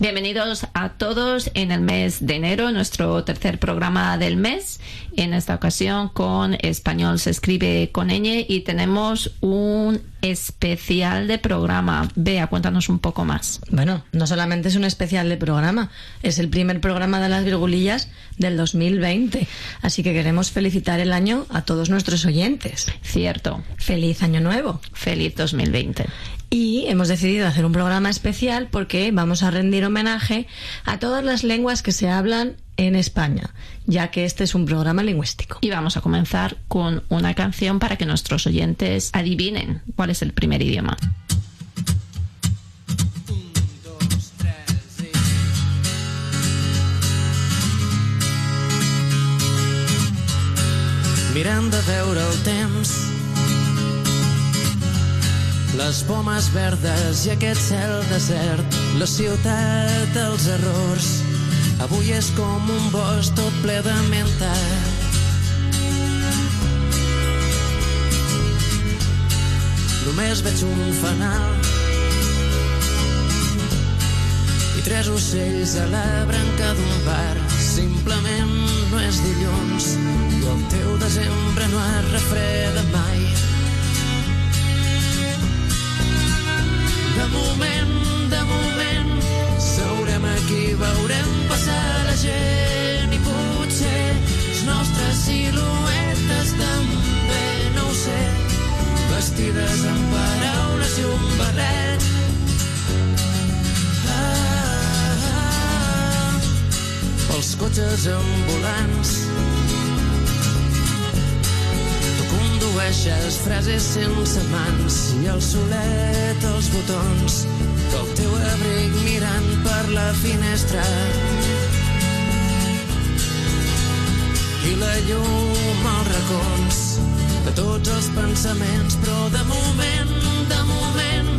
Bienvenidos a todos en el mes de enero, nuestro tercer programa del mes. En esta ocasión con Español se escribe con ñ y tenemos un especial de programa. Vea, cuéntanos un poco más. Bueno, no solamente es un especial de programa, es el primer programa de las virgulillas del 2020. Así que queremos felicitar el año a todos nuestros oyentes. Cierto. Feliz año nuevo. Feliz 2020. Y hemos decidido hacer un programa especial porque vamos a rendir homenaje a todas las lenguas que se hablan en España, ya que este es un programa lingüístico. Y vamos a comenzar con una canción para que nuestros oyentes adivinen cuál es el primer idioma. mirant de veure el temps les pomes verdes i aquest cel desert la ciutat dels errors. Avui és com un bosc tot ple de menta. Només veig un fanal i tres ocells a la branca d'un bar. Simplement no és dilluns i el teu desembre no es refreda mai i un barret pels cotxes ambulants. Tu condueixes frases sense mans i el solet als botons del teu abric mirant per la finestra. I la llum als racons de tots els pensaments, però de moment, de moment,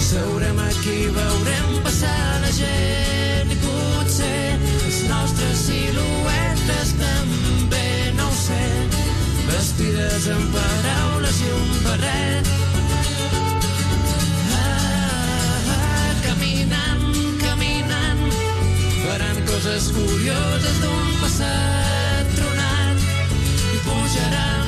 seurem aquí, veurem passar la gent i potser les nostres siluetes també, no ho sé, vestides amb paraules i un barret. Ah, ah, coses curioses d'un passat tronat. I pujaran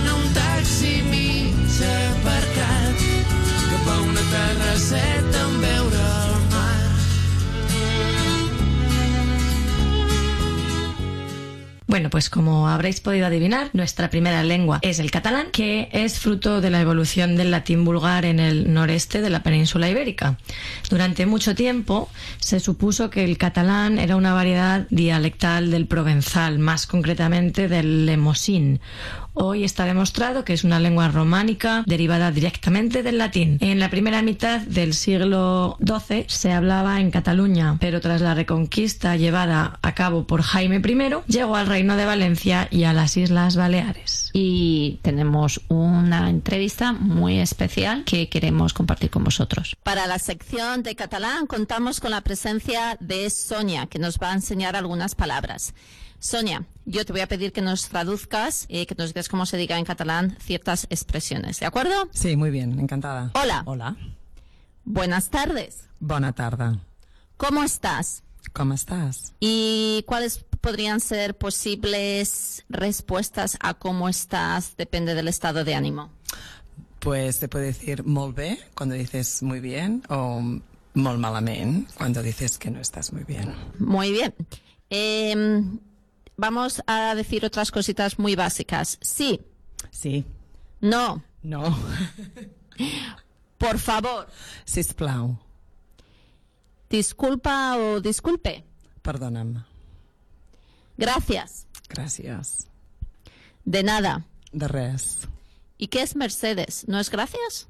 Bueno, pues como habréis podido adivinar, nuestra primera lengua es el catalán, que es fruto de la evolución del latín vulgar en el noreste de la península ibérica. Durante mucho tiempo se supuso que el catalán era una variedad dialectal del provenzal, más concretamente del lemosín. Hoy está demostrado que es una lengua románica derivada directamente del latín. En la primera mitad del siglo XII se hablaba en Cataluña, pero tras la reconquista llevada a cabo por Jaime I, llegó al Reino de Valencia y a las Islas Baleares. Y tenemos una entrevista muy especial que queremos compartir con vosotros. Para la sección de catalán contamos con la presencia de Sonia, que nos va a enseñar algunas palabras. Sonia, yo te voy a pedir que nos traduzcas, eh, que nos digas cómo se diga en catalán ciertas expresiones, ¿de acuerdo? Sí, muy bien, encantada. Hola. Hola. Buenas tardes. Bona tarda. ¿Cómo estás? Com estàs? ¿Y cuáles podrían ser posibles respuestas a cómo estás? Depende del estado de ánimo. Pues te puede decir molt bé cuando dices muy bien o molt malament cuando dices que no estás muy bien. Muy bien. Em, vamos a decir otras cositas muy básicas. Sí, Sí. no, No. por favor, Sisplau. disculpa o disculpe. Perdona'm. Gracias. Gràcies. De nada. De res. ¿Y qué es Mercedes? ¿No es gracias?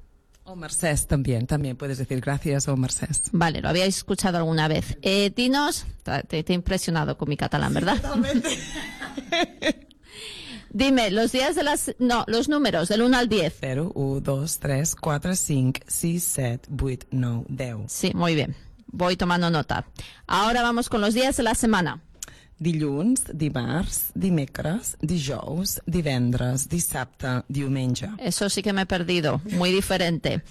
O Mercés también, también puedes decir gracias o Mercés. Vale, lo habíais escuchado alguna vez. Eh, dinos, te, te he impresionado con mi catalán, ¿verdad? Dime, los días de las... No, los números, del 1 al 10. 0, 1, 2, 3, 4, 5, 6, 7, 8, 9, 10. Sí, muy bien. Voy tomando nota. Ahora vamos con los días de la semana. Dilluns, dimarts, dimecres, dijous, divendres, dissabte, diumenge. Eso sí que me he perdido, muy diferente.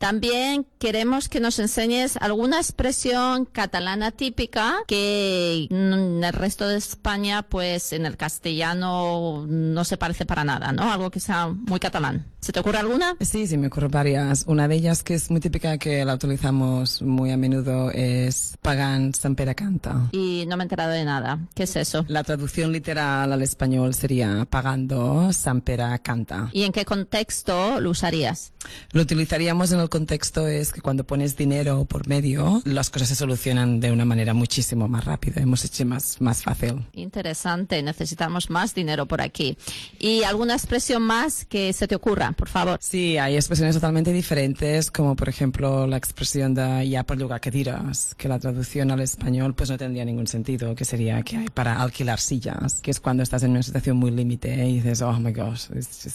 También queremos que nos enseñes alguna expresión catalana típica que en el resto de España, pues en el castellano no se parece para nada, ¿no? Algo que sea muy catalán. ¿Se te ocurre alguna? Sí, sí, me ocurren varias. Una de ellas que es muy típica, que la utilizamos muy a menudo, es Pagan San Pere canta. Y no me he enterado de nada. ¿Qué es eso? La traducción literal al español sería Pagando San Pere canta. ¿Y en qué contexto lo usarías? Lo utilizaríamos en el contexto es que cuando pones dinero por medio, las cosas se solucionan de una manera muchísimo más rápida, hemos hecho más, más fácil. Interesante, necesitamos más dinero por aquí. ¿Y alguna expresión más que se te ocurra, por favor? Sí, hay expresiones totalmente diferentes, como por ejemplo la expresión de ya por lugar que dirás, que la traducción al español pues no tendría ningún sentido, que sería que hay para alquilar sillas, que es cuando estás en una situación muy límite y dices, oh my gosh,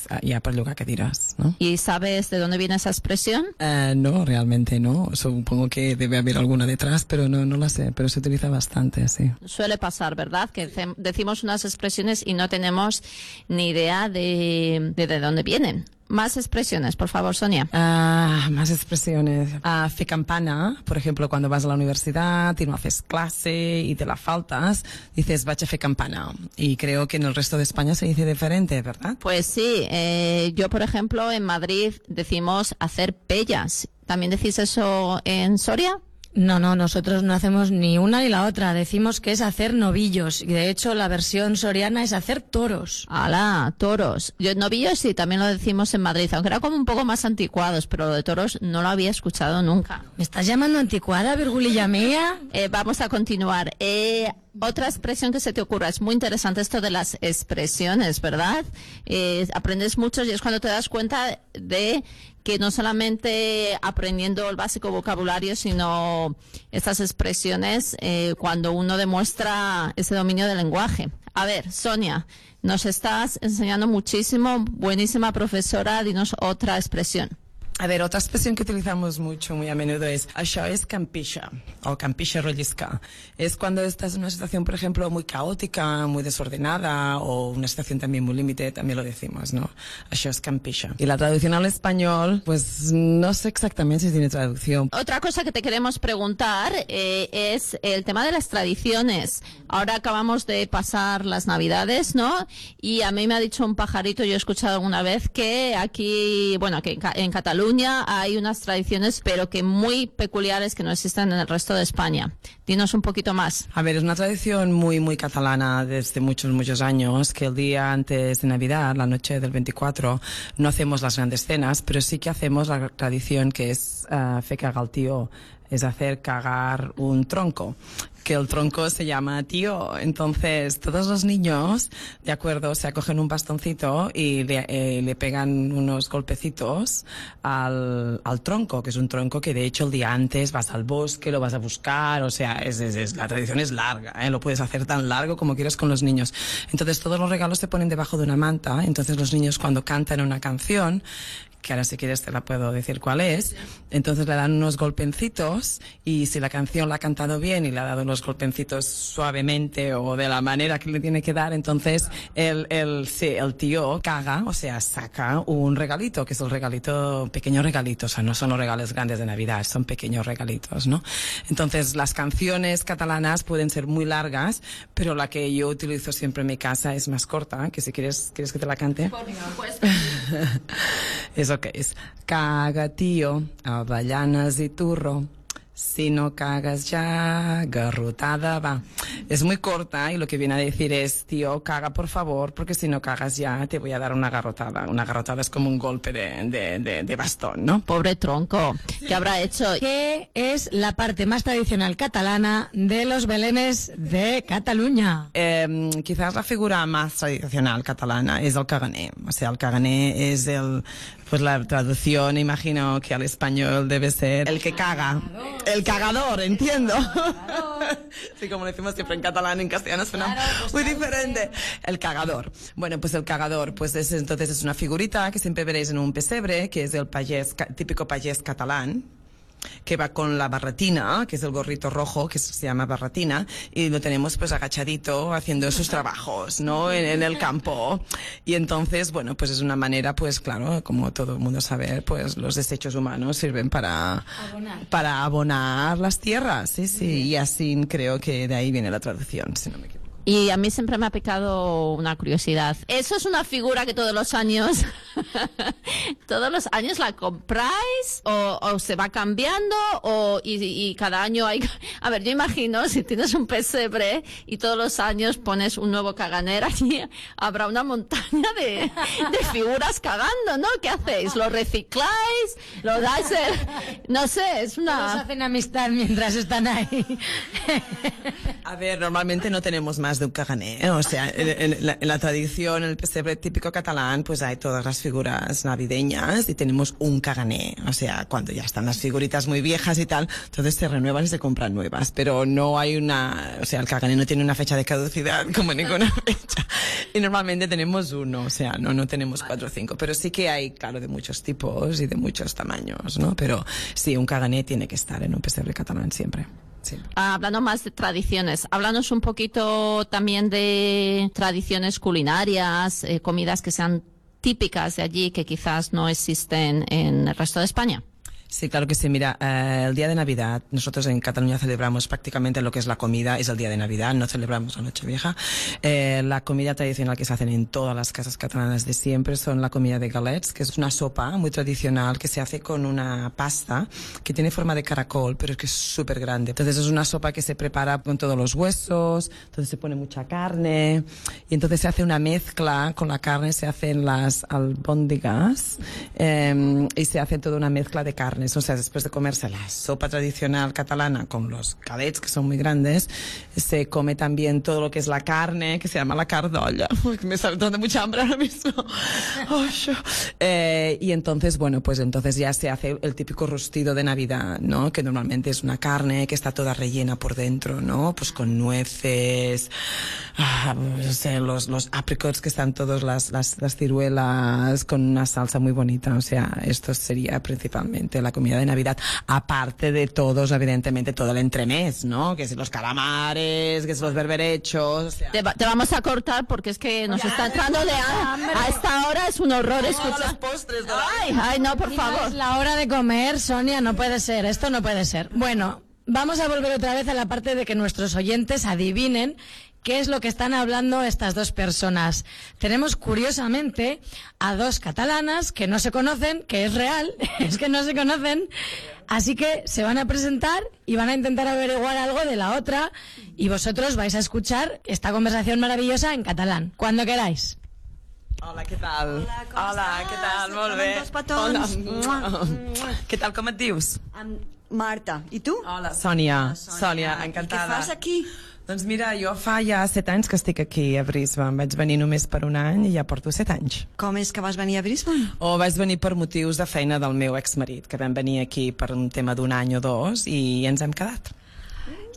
ah, ya por lugar que dirás, ¿no? ¿Y sabes de dónde viene esa expresión? Eh, no, realmente no. Supongo que debe haber alguna detrás, pero no, no la sé. Pero se utiliza bastante, sí. Suele pasar, ¿verdad? Que decimos unas expresiones y no tenemos ni idea de, de, de dónde vienen. Más expresiones, por favor, Sonia. Ah, más expresiones. Ah, fe campana, por ejemplo, cuando vas a la universidad y no haces clase y te la faltas, dices vacha fe campana. Y creo que en el resto de España se dice diferente, ¿verdad? Pues sí, eh, yo, por ejemplo, en Madrid decimos hacer pellas. ¿También decís eso en Soria? No, no, nosotros no hacemos ni una ni la otra. Decimos que es hacer novillos. Y de hecho, la versión soriana es hacer toros. ¡Hala! Toros. Yo, novillos sí, también lo decimos en Madrid, aunque era como un poco más anticuados, pero lo de toros no lo había escuchado nunca. ¿Me estás llamando anticuada, virgulilla mía? Eh, vamos a continuar. Eh, otra expresión que se te ocurra, es muy interesante esto de las expresiones, ¿verdad? Eh, aprendes mucho y es cuando te das cuenta de que no solamente aprendiendo el básico vocabulario, sino estas expresiones eh, cuando uno demuestra ese dominio del lenguaje. A ver, Sonia, nos estás enseñando muchísimo, buenísima profesora, dinos otra expresión. A ver, otra expresión que utilizamos mucho, muy a menudo es això es campisha o campisha rollisca. Es cuando estás en una situación, por ejemplo, muy caótica, muy desordenada o una situación también muy límite, también lo decimos, ¿no? Això es campisha. Y la traducción al español, pues no sé exactamente si tiene traducción. Otra cosa que te queremos preguntar eh, es el tema de las tradiciones. Ahora acabamos de pasar las Navidades, ¿no? Y a mí me ha dicho un pajarito, yo he escuchado alguna vez que aquí, bueno, que en, en Cataluña hay unas tradiciones, pero que muy peculiares que no existen en el resto de España. Dinos un poquito más. A ver, es una tradición muy, muy catalana desde muchos, muchos años, que el día antes de Navidad, la noche del 24, no hacemos las grandes cenas, pero sí que hacemos la tradición que es uh, fe cagar al tío, es hacer cagar un tronco que el tronco se llama tío. Entonces, todos los niños, de acuerdo, se acogen un bastoncito y le, eh, le pegan unos golpecitos al, al tronco, que es un tronco que de hecho el día antes vas al bosque, lo vas a buscar, o sea, es, es- es- la tradición es larga, ¿eh? lo puedes hacer tan largo como quieras con los niños. Entonces, todos los regalos se ponen debajo de una manta, entonces los niños cuando cantan una canción, que ahora si quieres te la puedo decir cuál es. Entonces le dan unos golpencitos y si la canción la ha cantado bien y le ha dado unos golpencitos suavemente o de la manera que le tiene que dar, entonces el, el, sí, el tío caga, o sea, saca un regalito, que es el regalito, pequeño regalito, o sea, no son los regalos grandes de Navidad, son pequeños regalitos, ¿no? Entonces las canciones catalanas pueden ser muy largas, pero la que yo utilizo siempre en mi casa es más corta, que si quieres, ¿quieres que te la cante? Eso que es caga, tío, avellanes i turro, Si no cagas ya, garrotada, va. Es muy corta y lo que viene a decir es, tío, caga por favor, porque si no cagas ya te voy a dar una garrotada. Una garrotada es como un golpe de, de, de, de bastón, ¿no? Pobre tronco, ¿qué habrá hecho? ¿Qué es la parte más tradicional catalana de los belenes de Cataluña? Eh, quizás la figura más tradicional catalana es el caganer. O sea, el caganer es el, pues la traducción, imagino que al español debe ser el que caga. El cagador, entiendo. Sí, como lo decimos siempre en catalán, en castellano suena muy diferente. El cagador. Bueno, pues el cagador, pues es, entonces es una figurita que siempre veréis en un pesebre, que es el payés, típico payés catalán que va con la barretina, que es el gorrito rojo, que se llama barretina, y lo tenemos pues agachadito haciendo sus trabajos, ¿no? En, en el campo. Y entonces, bueno, pues es una manera, pues claro, como todo el mundo sabe, pues los desechos humanos sirven para para abonar las tierras, sí, sí, y así creo que de ahí viene la traducción, si no me equivoco. Y a mí siempre me ha picado una curiosidad. ¿Eso es una figura que todos los años, todos los años la compráis o, o se va cambiando o y, y cada año hay... A ver, yo imagino si tienes un pesebre y todos los años pones un nuevo caganera allí, habrá una montaña de, de figuras cagando, ¿no? ¿Qué hacéis? ¿Lo recicláis? ¿Lo dais? el- No sé, es Todos una... hacen amistad mientras están ahí. A ver, normalmente no tenemos más de un cagané, o sea, en, en la, en la tradición, en el pesebre típico catalán, pues hay todas las figuras navideñas y tenemos un cagané, o sea, cuando ya están las figuritas muy viejas y tal, entonces se renuevan y se compran nuevas, pero no hay una, o sea, el cagané no tiene una fecha de caducidad como ninguna fecha, y normalmente tenemos uno, o sea, no, no tenemos cuatro o cinco, pero sí que hay, claro, de muchos tipos y de muchos tamaños, ¿no? Pero sí, un cagané tiene que estar en un pesebre catalán siempre, Hablando más de tradiciones, háblanos un poquito también de tradiciones culinarias, eh, comidas que sean típicas de allí que quizás no existen en el resto de España. Sí, claro que sí. Mira, eh, el día de Navidad, nosotros en Cataluña celebramos prácticamente lo que es la comida, es el día de Navidad, no celebramos la Nochevieja. Eh, la comida tradicional que se hacen en todas las casas catalanas de siempre son la comida de galets, que es una sopa muy tradicional que se hace con una pasta que tiene forma de caracol, pero es que es súper grande. Entonces es una sopa que se prepara con todos los huesos, entonces se pone mucha carne y entonces se hace una mezcla con la carne, se hacen las albóndigas eh, y se hace toda una mezcla de carnes. O sea, después de comerse la sopa tradicional catalana con los galets, que son muy grandes, se come también todo lo que es la carne, que se llama la cardolla. Me está dando mucha hambre ahora mismo. Yo. Eh, y entonces, bueno, pues entonces ya se hace el típico rostido de Navidad, ¿no? Que normalmente es una carne que está toda rellena por dentro, ¿no? Pues con nueces, ah, no sé, los, los apricots que están todos las, las, las ciruelas con una salsa muy bonita. O sea, esto sería principalmente la comida de Navidad. Aparte de todos, evidentemente, todo el entremés, ¿no? Que si los calamares, que si los berberechos, o sea, Te, va- te vamos a cortar porque es que nos está entrando de hambre. A esta hora es un horror escuchar. los postres la- Ay, ay, no, por Es favor. la hora de comer, Sonia, no puede ser, esto no puede ser. Bueno, vamos a volver otra vez a la parte de que nuestros oyentes adivinen qué es lo que están hablando estas dos personas. Tenemos curiosamente a dos catalanas que no se conocen, que es real, es que no se conocen, así que se van a presentar y van a intentar averiguar algo de la otra y vosotros vais a escuchar esta conversación maravillosa en catalán, cuando queráis. Hola, què tal? Hola, com Hola, estàs? què tal? Molt bé. donen dos petons. Hola. Què tal, com et dius? Amb Marta. I tu? Hola, Sònia. Sònia. Sònia, I encantada. què fas aquí? Doncs mira, jo fa ja set anys que estic aquí a Brisbane. Vaig venir només per un any i ja porto set anys. Com és que vas venir a Brisbane? O vaig venir per motius de feina del meu exmarit, que vam venir aquí per un tema d'un any o dos i ens hem quedat.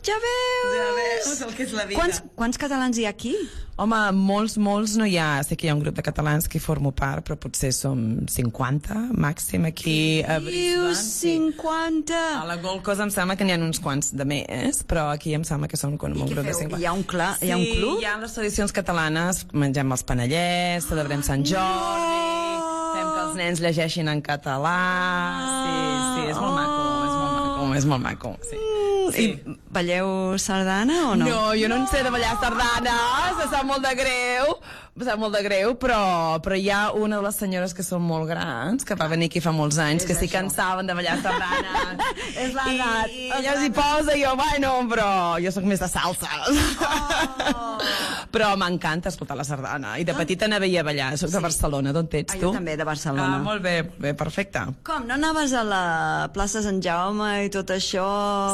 Ja veus! Ja veus el que és la vida. Quants, quants catalans hi ha aquí? Home, molts, molts no hi ha. Sé que hi ha un grup de catalans que formo part, però potser som 50 màxim aquí a Brisbane. Dius sí. 50! A la Gold Coast em sembla que n'hi ha uns quants de més, però aquí em sembla que són com un grup de feu? 50. Hi ha un cla- hi ha un Sí, club? hi ha les tradicions catalanes, mengem els panellets, celebrem Sant Jordi, fem que els nens llegeixin en català... Sí, sí, és molt maco, és molt maco, és molt maco, sí. I balleu sardana o no? No, jo no en sé de ballar sardanes, em sap molt de greu, em sap molt de greu, però, però hi ha una de les senyores que són molt grans, que va venir aquí fa molts anys, que sí que en saben de ballar sardanes. És l'edat. I ella s'hi posa i jo, bueno, però jo sóc més de salsa. Oh. però m'encanta escoltar la sardana. I de petita anava a ballar, soc de Barcelona, d'on ets Ah, tu? jo també, de Barcelona. Ah, molt bé, bé, perfecte. Com, no anaves a la plaça Sant Jaume i tot això?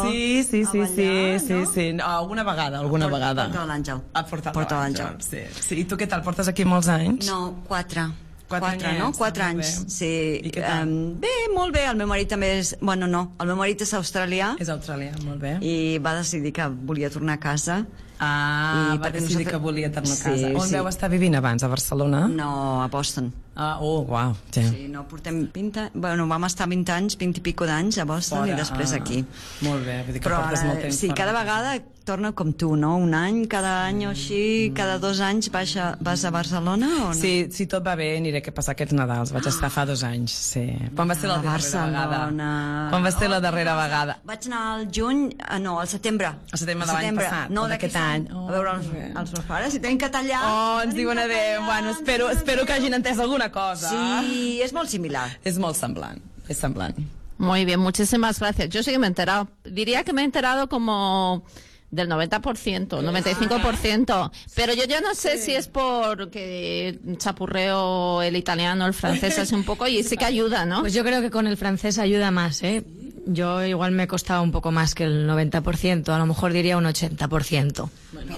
Sí, sí, sí, ballar, sí, sí, no? sí. No, alguna vegada, alguna Port- vegada. Porta de l'Àngel. A l'Àngel, l'Àngel. Sí. sí. I tu què tal? Portes aquí molts anys? No, quatre. Quatre quatre anyets, no? ah, Quatre molt anys, bé. sí. I què tal? Em, bé, molt bé. El meu marit també és... Bueno, no. El meu marit és australià És australià, molt bé. i va decidir que volia tornar a casa. Ah, I va decidir nosaltres- que volia tornar a Sí, casa. On sí. veu estar vivint abans? A Barcelona? No, a Boston. Ah, oh, uau. Sí. Sí, no, portem 20 anys... Bueno, vam estar 20 anys, 20 i pico d'anys a Boston i després ah, aquí. Molt bé, vull dir que Però portes molt temps sí, fora cada vegada torna com tu, no? Un any, cada any o així, cada dos anys vas a, vas a Barcelona o no? Sí, si tot va bé, aniré a passar aquests Nadals. Vaig estar fa dos anys, sí. Quan va ser la A darrera Barcelona. vegada? Quan va ser la darrera vegada? Vaig anar al juny, ah, no, al setembre. Al setembre de l'any passat, No, d'aquest any. Oh, a veure els, bé. els meus pares, si tenen català. Oh, ens diuen adéu. Bueno, espero, espero que hagin entès alguna cosa. Sí, és molt similar. És molt semblant, és semblant. Muy bien, muchísimas gracias. Yo sí que me he enterado. Diría que me he enterado como del 90%, 95%. Pero yo ya no sé si es porque chapurreo el italiano, el francés así un poco y sí que ayuda, ¿no? Pues yo creo que con el francés ayuda más, ¿eh? Yo igual me he costado un poco más que el 90%, a lo mejor diría un 80%.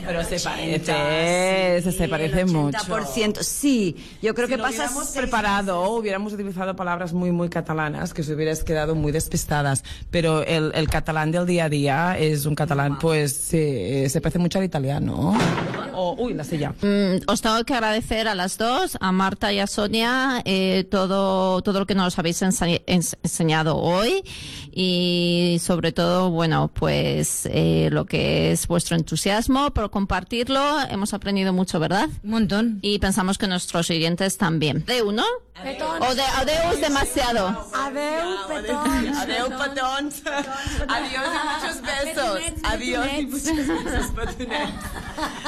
Pero se parece, se, se parece mucho. 80%, sí. Yo creo si que no pasa... hubiéramos preparado, hubiéramos utilizado palabras muy, muy catalanas, que os hubieras quedado muy despistadas. Pero el, el catalán del día a día es un catalán, pues, se, se parece mucho al italiano. O, uy, la silla. Mm, os tengo que agradecer a las dos, a Marta y a Sonia, eh, todo, todo lo que nos habéis ense- ens- enseñado hoy y sobre todo, bueno, pues eh, lo que es vuestro entusiasmo por compartirlo. Hemos aprendido mucho, ¿verdad? Un montón. Y pensamos que nuestros oyentes también. ¿De uno? ¿O de adeu es demasiado? Adeu, Adeu, petons. Adiós y muchos besos. Adiós y muchos besos, petonets.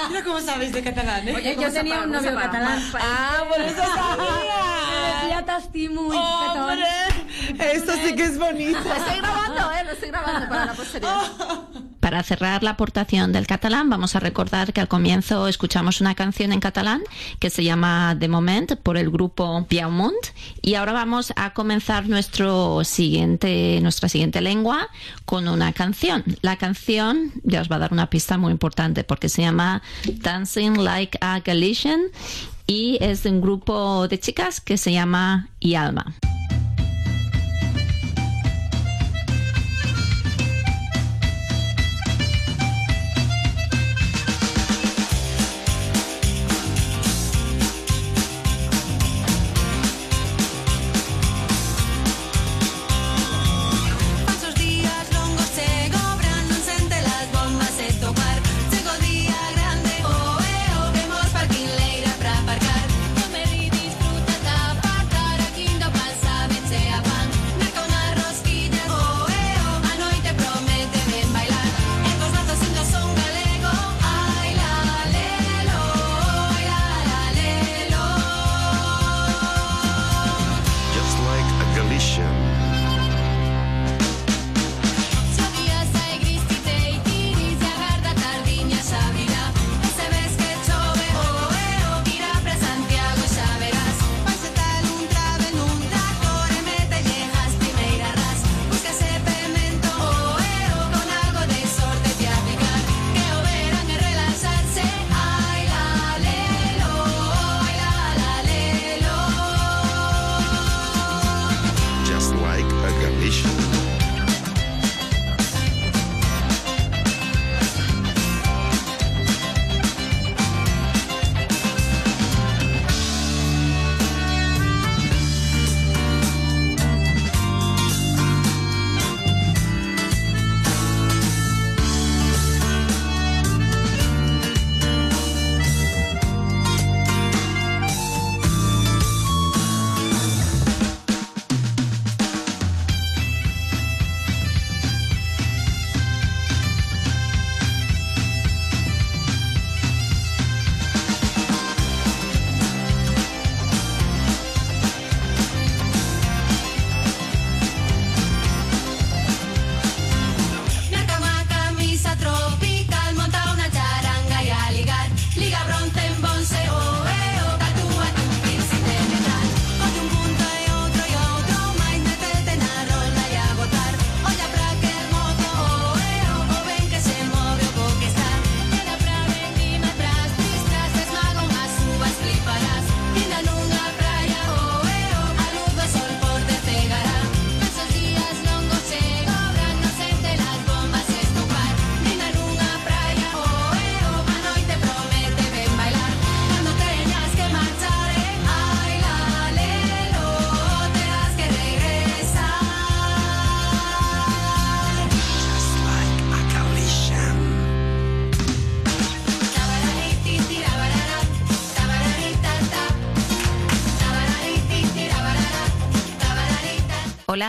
Mira cómo sabes de catalán, ¿eh? Oye, yo tenía un novio catalán. Ah, por eso sabía. Decía t'estimo i Hombre, esto sí que es bonito. ¿Eh? Lo estoy grabando para la posteridad. Para cerrar la aportación del catalán, vamos a recordar que al comienzo escuchamos una canción en catalán que se llama De Moment por el grupo Piaumont y ahora vamos a comenzar nuestro siguiente, nuestra siguiente lengua con una canción. La canción ya os va a dar una pista muy importante porque se llama Dancing Like a Galician y es de un grupo de chicas que se llama Ialma. Falsos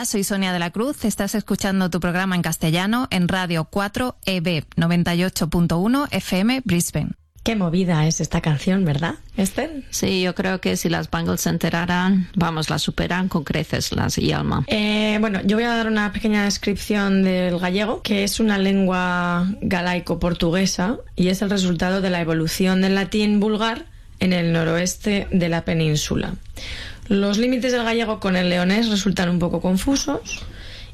Hola, soy Sonia de la Cruz. Estás escuchando tu programa en castellano en Radio 4 EB 98.1 FM Brisbane. Qué movida es esta canción, ¿verdad, Esther? Sí, yo creo que si las Bangles se enteraran, vamos, las superan con creces las Yalma. Eh, bueno, yo voy a dar una pequeña descripción del gallego, que es una lengua galaico-portuguesa y es el resultado de la evolución del latín vulgar en el noroeste de la península. Los límites del gallego con el leonés resultan un poco confusos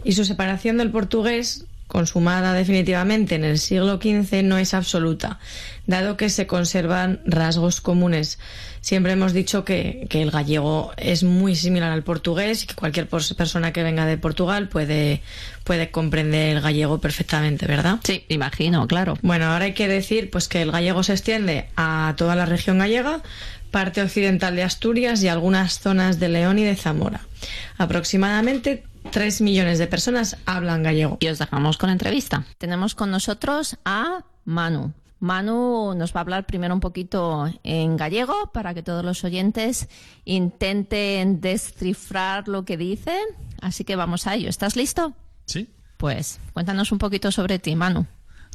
y su separación del portugués, consumada definitivamente en el siglo XV, no es absoluta, dado que se conservan rasgos comunes. Siempre hemos dicho que, que el gallego es muy similar al portugués y que cualquier persona que venga de Portugal puede, puede comprender el gallego perfectamente, ¿verdad? Sí, imagino, claro. Bueno, ahora hay que decir pues que el gallego se extiende a toda la región gallega, parte occidental de Asturias y algunas zonas de León y de Zamora. Aproximadamente 3 millones de personas hablan gallego. Y os dejamos con la entrevista. Tenemos con nosotros a Manu. Manu nos va a hablar primero un poquito en gallego para que todos los oyentes intenten descifrar lo que dice. Así que vamos a ello. ¿Estás listo? Sí. Pues cuéntanos un poquito sobre ti, Manu.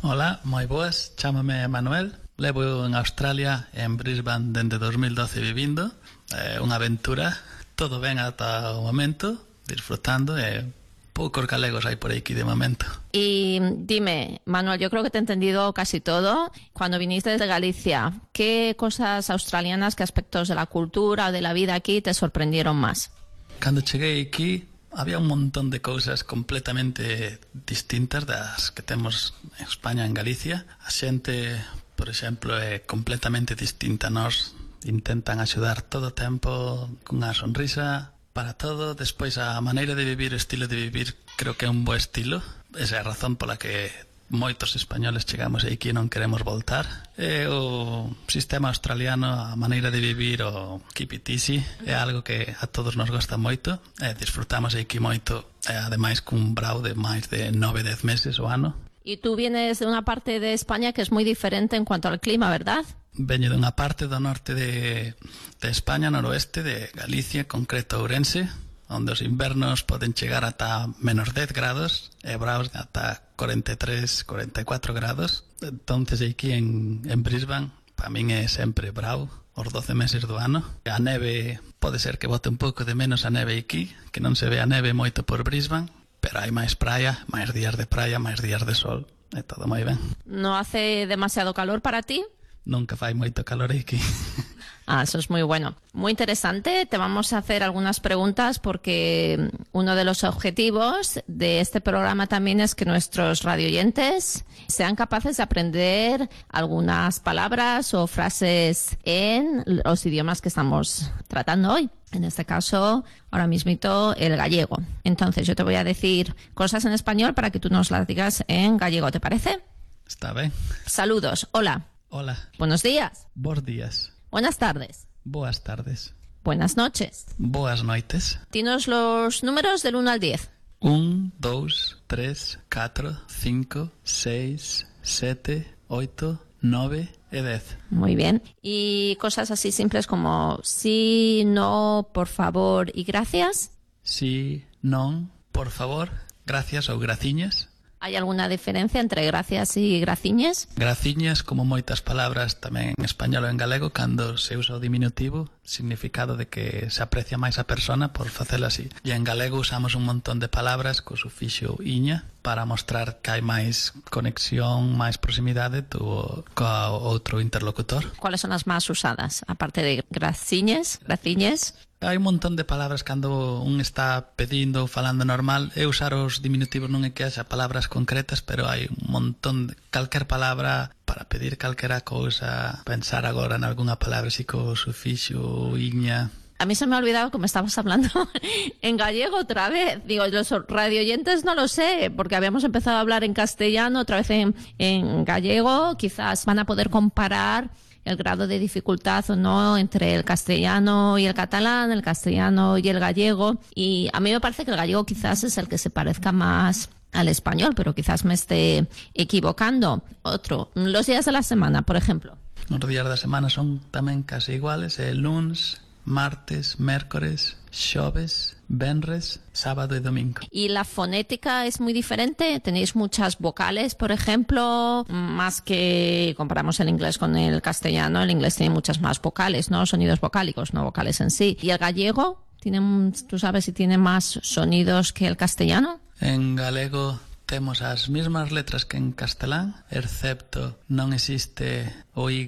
Hola, moi boas, chámame Manuel. Levo en Australia, en Brisbane, dende 2012 vivindo. É unha aventura, todo ben ata o momento, disfrutando e poucos galegos hai por aquí de momento. Y dime, Manuel, yo creo que te he entendido casi todo. Cuando viniste desde Galicia, ¿qué cosas australianas, qué aspectos de la cultura o de la vida aquí te sorprendieron más? Cando cheguei aquí, había un montón de cousas completamente distintas das que temos en España en Galicia. A xente por exemplo, é completamente distinta a nós. Intentan axudar todo o tempo cunha sonrisa para todo. Despois, a maneira de vivir, o estilo de vivir, creo que é un bo estilo. Esa é a razón pola que moitos españoles chegamos aquí e non queremos voltar. E o sistema australiano, a maneira de vivir, o keep it easy, é algo que a todos nos gosta moito. E disfrutamos aquí moito, e ademais cun brau de máis de 9-10 meses o ano. Y tú vienes de una parte de España que es muy diferente en cuanto al clima, ¿verdad? Veño dunha parte do norte de, de España, noroeste, de Galicia, concreto Ourense, onde os invernos poden chegar ata menos 10 grados e braus ata 43, 44 grados. Entonces aquí en, en Brisbane, para min é sempre bravo os 12 meses do ano. A neve pode ser que bote un pouco de menos a neve aquí, que non se ve a neve moito por Brisbane, pero hai máis praia, máis días de praia, máis días de sol, e todo moi ben. ¿No hace demasiado calor para ti? Nunca fai moito calor aquí. Ah, eso es muy bueno. Muy interesante. Te vamos a hacer algunas preguntas porque uno de los objetivos de este programa también es que nuestros radioyentes sean capaces de aprender algunas palabras o frases en los idiomas que estamos tratando hoy. En este caso, ahora mismito, el gallego. Entonces, yo te voy a decir cosas en español para que tú nos las digas en gallego, ¿te parece? Está ben? Saludos. Hola. Hola, Buenos días. bons días, Buenas tardes. boas tardes, Buenas noches. boas noites. Dinos los números del 1 al 10. 1, 2, 3, 4, 5, 6, 7, 8, 9 E 10. Muy bien. Y cosas así simples como sí, no, por favor y gracias. Si, non, por favor, gracias ou graciñas. Hai alguna diferencia entre gracias e graciñas? Graciñas, como moitas palabras tamén en español ou en galego, cando se usa o diminutivo, significado de que se aprecia máis a persona por facela así. E en galego usamos un montón de palabras co sufixo iña para mostrar que hai máis conexión, máis proximidade do, co outro interlocutor. Cuáles son as máis usadas? Aparte de graciñes, graciñes, Hai un montón de palabras cando un está pedindo ou falando normal e usar os diminutivos non é que haxa palabras concretas pero hai un montón de calquer palabra para pedir calquera cousa pensar agora en algunha palabra así co sufixo iña A mí se me ha olvidado que me hablando en gallego otra vez. Digo, los radioyentes no lo sé, porque habíamos empezado a hablar en castellano, otra vez en, en gallego. Quizás van a poder comparar el grado de dificultad o no entre el castellano y el catalán, el castellano y el gallego. Y a mí me parece que el gallego quizás es el que se parezca más al español, pero quizás me esté equivocando. Otro, los días de la semana, por ejemplo. Os días da semana son tamén casi iguales, é luns, martes, miércoles, xoves, venres, sábado y domingo. ¿Y la fonética es muy diferente? ¿Tenéis muchas vocales, por ejemplo? Más que comparamos el inglés con el castellano, el inglés tiene muchas más vocales, ¿no? Sonidos vocálicos, no vocales en sí. ¿Y el gallego? ¿Tiene, ¿Tú sabes si tiene más sonidos que el castellano? En galego temos as mismas letras que en castelán, excepto non existe o Y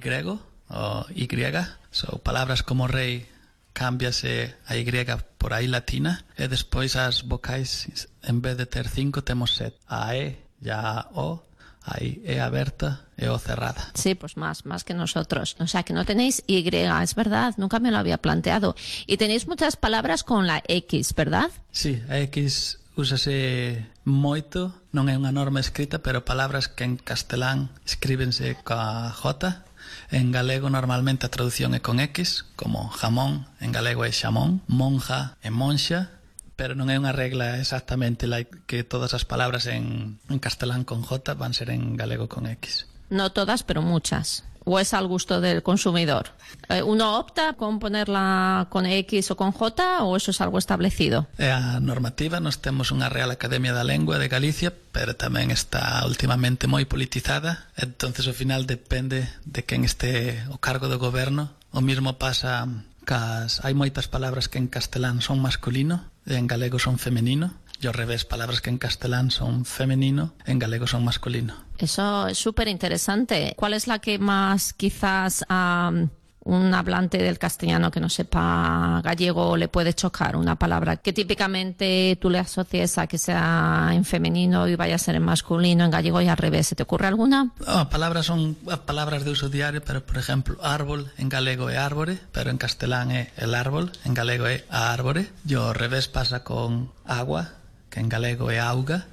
o Y, so, palabras como rei cámbiase a Y por aí latina e despois as vocais en vez de ter cinco temos set a E e a O aí é aberta e o cerrada. Sí, pues más, más que nosotros. O sea, que no tenéis Y, es verdad, nunca me lo había planteado. Y tenéis muchas palabras con la X, ¿verdad? Sí, a X úsase moito, non é unha norma escrita, pero palabras que en castelán escríbense coa J, en galego normalmente a traducción é con X, como jamón, en galego é xamón, monja e monxa, pero non é unha regla exactamente like que todas as palabras en, en castelán con J van ser en galego con X. No todas, pero muchas o es al gusto del consumidor. Eh, ¿Uno opta con ponerla con X o con J o eso es algo establecido? A normativa nos temos unha Real Academia da Lengua de Galicia, pero tamén está últimamente moi politizada, entonces ao final depende de quen este o cargo do goberno. O mismo pasa cas hai moitas palabras que en castelán son masculino e en galego son femenino ao revés, palabras que en castelán son femenino, en galego son masculino. Eso es súper interesante. ¿Cuál es la que más quizás a un hablante del castellano que no sepa gallego le puede chocar? Una palabra que típicamente tú le asocies a que sea en femenino y vaya a ser en masculino, en gallego y al revés. ¿Se te ocurre alguna? Ah, palabras son ah, palabras de uso diario, pero por ejemplo, árbol en galego é árbore, pero en castelán é el árbol, en galego a árbore. Ao revés pasa con agua, que en galego é auga,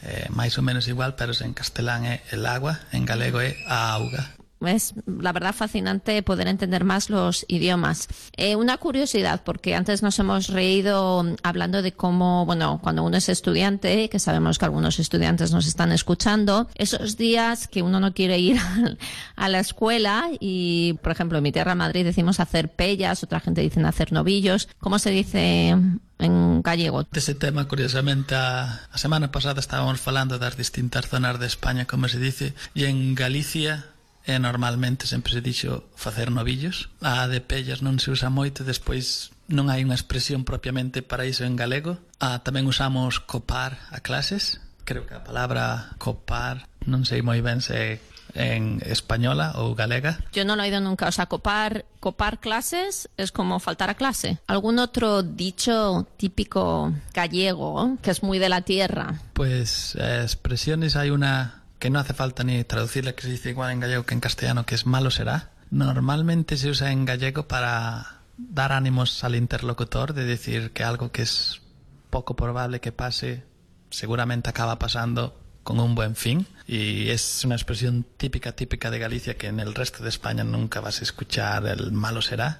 é máis ou menos igual, pero en castelán é el agua, en galego é a auga. Es la verdad fascinante poder entender más los idiomas. Eh, una curiosidad, porque antes nos hemos reído hablando de cómo, bueno, cuando uno es estudiante, que sabemos que algunos estudiantes nos están escuchando, esos días que uno no quiere ir a la escuela y, por ejemplo, en mi tierra Madrid decimos hacer pellas, otra gente dice hacer novillos. ¿Cómo se dice en gallego? Dese tema, curiosamente, a, a semana pasada estábamos falando das distintas zonas de España, como se dice, e en Galicia e normalmente sempre se dixo facer novillos. A de pellas non se usa moito, despois non hai unha expresión propiamente para iso en galego. A, tamén usamos copar a clases, creo que a palabra copar non sei moi ben se en española ou galega. Yo non lo he oído nunca, o sea, copar, copar clases es como faltar a clase. ¿Algún otro dicho típico gallego que es muy de la tierra? Pues eh, expresiones hay una que no hace falta ni traducirla, que se dice igual en gallego que en castellano, que es malo será. Normalmente se usa en gallego para dar ánimos al interlocutor, de decir que algo que es poco probable que pase, seguramente acaba pasando con un buen fin. Y es una expresión típica, típica de Galicia que en el resto de España nunca vas a escuchar el malo será.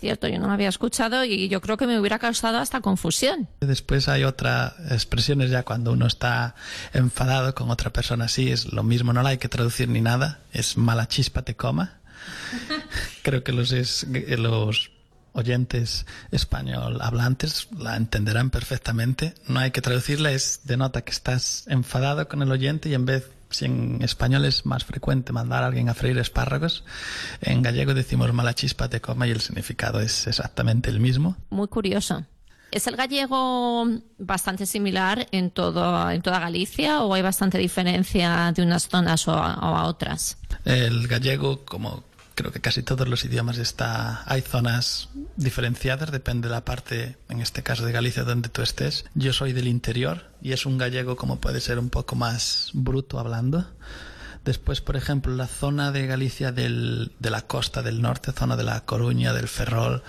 Cierto, yo no lo había escuchado y yo creo que me hubiera causado hasta confusión. Después hay otras expresiones ya cuando uno está enfadado con otra persona así, es lo mismo, no la hay que traducir ni nada, es mala chispa te coma. Creo que los, es, los oyentes español hablantes la entenderán perfectamente. No hay que traducirla, es denota que estás enfadado con el oyente y en vez si en español es más frecuente mandar a alguien a freír espárragos, en gallego decimos mala chispa te coma y el significado es exactamente el mismo. Muy curioso. ¿Es el gallego bastante similar en, todo, en toda Galicia o hay bastante diferencia de unas zonas o a, o a otras? El gallego, como creo que casi todos los idiomas está hay zonas diferenciadas depende de la parte en este caso de Galicia donde tú estés. Yo soy del interior y es un gallego como puede ser un poco más bruto hablando. Después por ejemplo la zona de Galicia del, de la costa del norte zona de la Coruña del Ferrol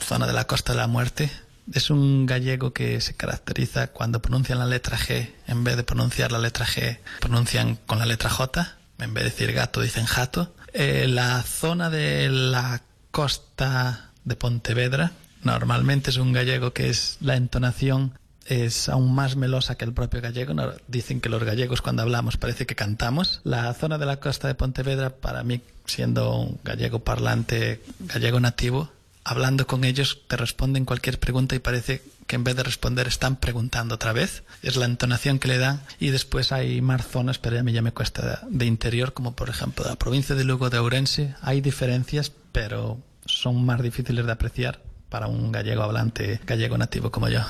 zona de la costa de la muerte es un gallego que se caracteriza cuando pronuncian la letra G en vez de pronunciar la letra G pronuncian con la letra J en vez de decir gato dicen jato eh, la zona de la costa de Pontevedra normalmente es un gallego que es la entonación es aún más melosa que el propio gallego. Dicen que los gallegos cuando hablamos parece que cantamos. La zona de la costa de Pontevedra, para mí, siendo un gallego parlante, gallego nativo, hablando con ellos te responden cualquier pregunta y parece que en vez de responder están preguntando otra vez. Es la entonación que le dan y después hay más zonas, pero a mí ya me cuesta de interior, como por ejemplo la provincia de Lugo de Ourense. Hay diferencias, pero son más difíciles de apreciar para un gallego hablante, gallego nativo como yo.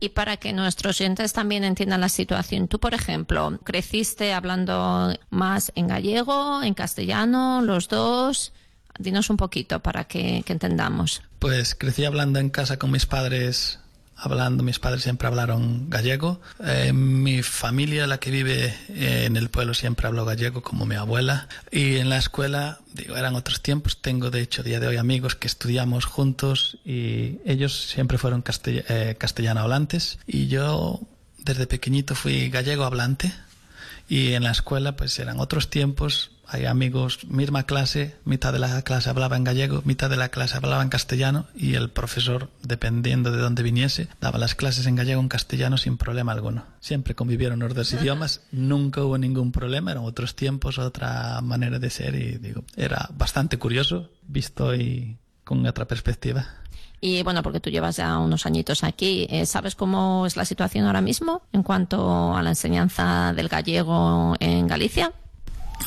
Y para que nuestros oyentes también entiendan la situación, tú, por ejemplo, creciste hablando más en gallego, en castellano, los dos. Dinos un poquito para que, entendamos. Pues crecí hablando en casa con mis padres hablando, mis padres siempre hablaron gallego. Eh, mi familia, la que vive eh, en el pueblo, siempre habló gallego, como mi abuela. Y en la escuela, digo, eran otros tiempos. Tengo, de hecho, día de hoy amigos que estudiamos juntos y ellos siempre fueron castell eh, castellano hablantes. Y yo, desde pequeñito, fui gallego hablante. Y en la escuela, pues eran otros tiempos, hay amigos, misma clase, mitad de la clase hablaba en gallego, mitad de la clase hablaba en castellano y el profesor, dependiendo de dónde viniese, daba las clases en gallego o en castellano sin problema alguno. Siempre convivieron los dos idiomas, nunca hubo ningún problema, eran otros tiempos, otra manera de ser y digo, era bastante curioso, visto y con otra perspectiva. Y bueno, porque tú llevas ya unos añitos aquí, eh, ¿sabes cómo es la situación ahora mismo en cuanto a la enseñanza del gallego en Galicia?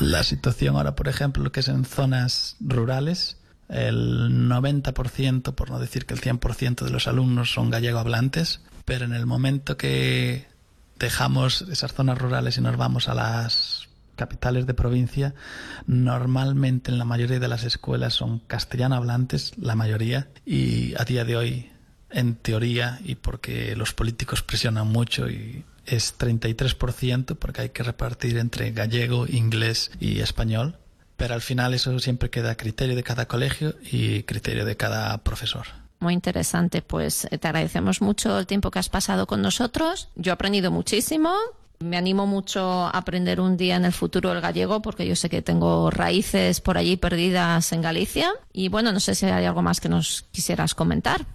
La situación ahora, por ejemplo, lo que es en zonas rurales, el 90%, por no decir que el 100% de los alumnos son gallego hablantes, pero en el momento que dejamos esas zonas rurales y nos vamos a las capitales de provincia, normalmente en la mayoría de las escuelas son castellano hablantes, la mayoría, y a día de hoy, en teoría, y porque los políticos presionan mucho y es 33% porque hay que repartir entre gallego, inglés y español, pero al final eso siempre queda a criterio de cada colegio y criterio de cada profesor. Muy interesante, pues te agradecemos mucho el tiempo que has pasado con nosotros. Yo he aprendido muchísimo. Me animo mucho a aprender un día en el futuro el gallego porque yo sé que tengo raíces por allí perdidas en Galicia. Y bueno, no sé si hay algo más que nos quisieras comentar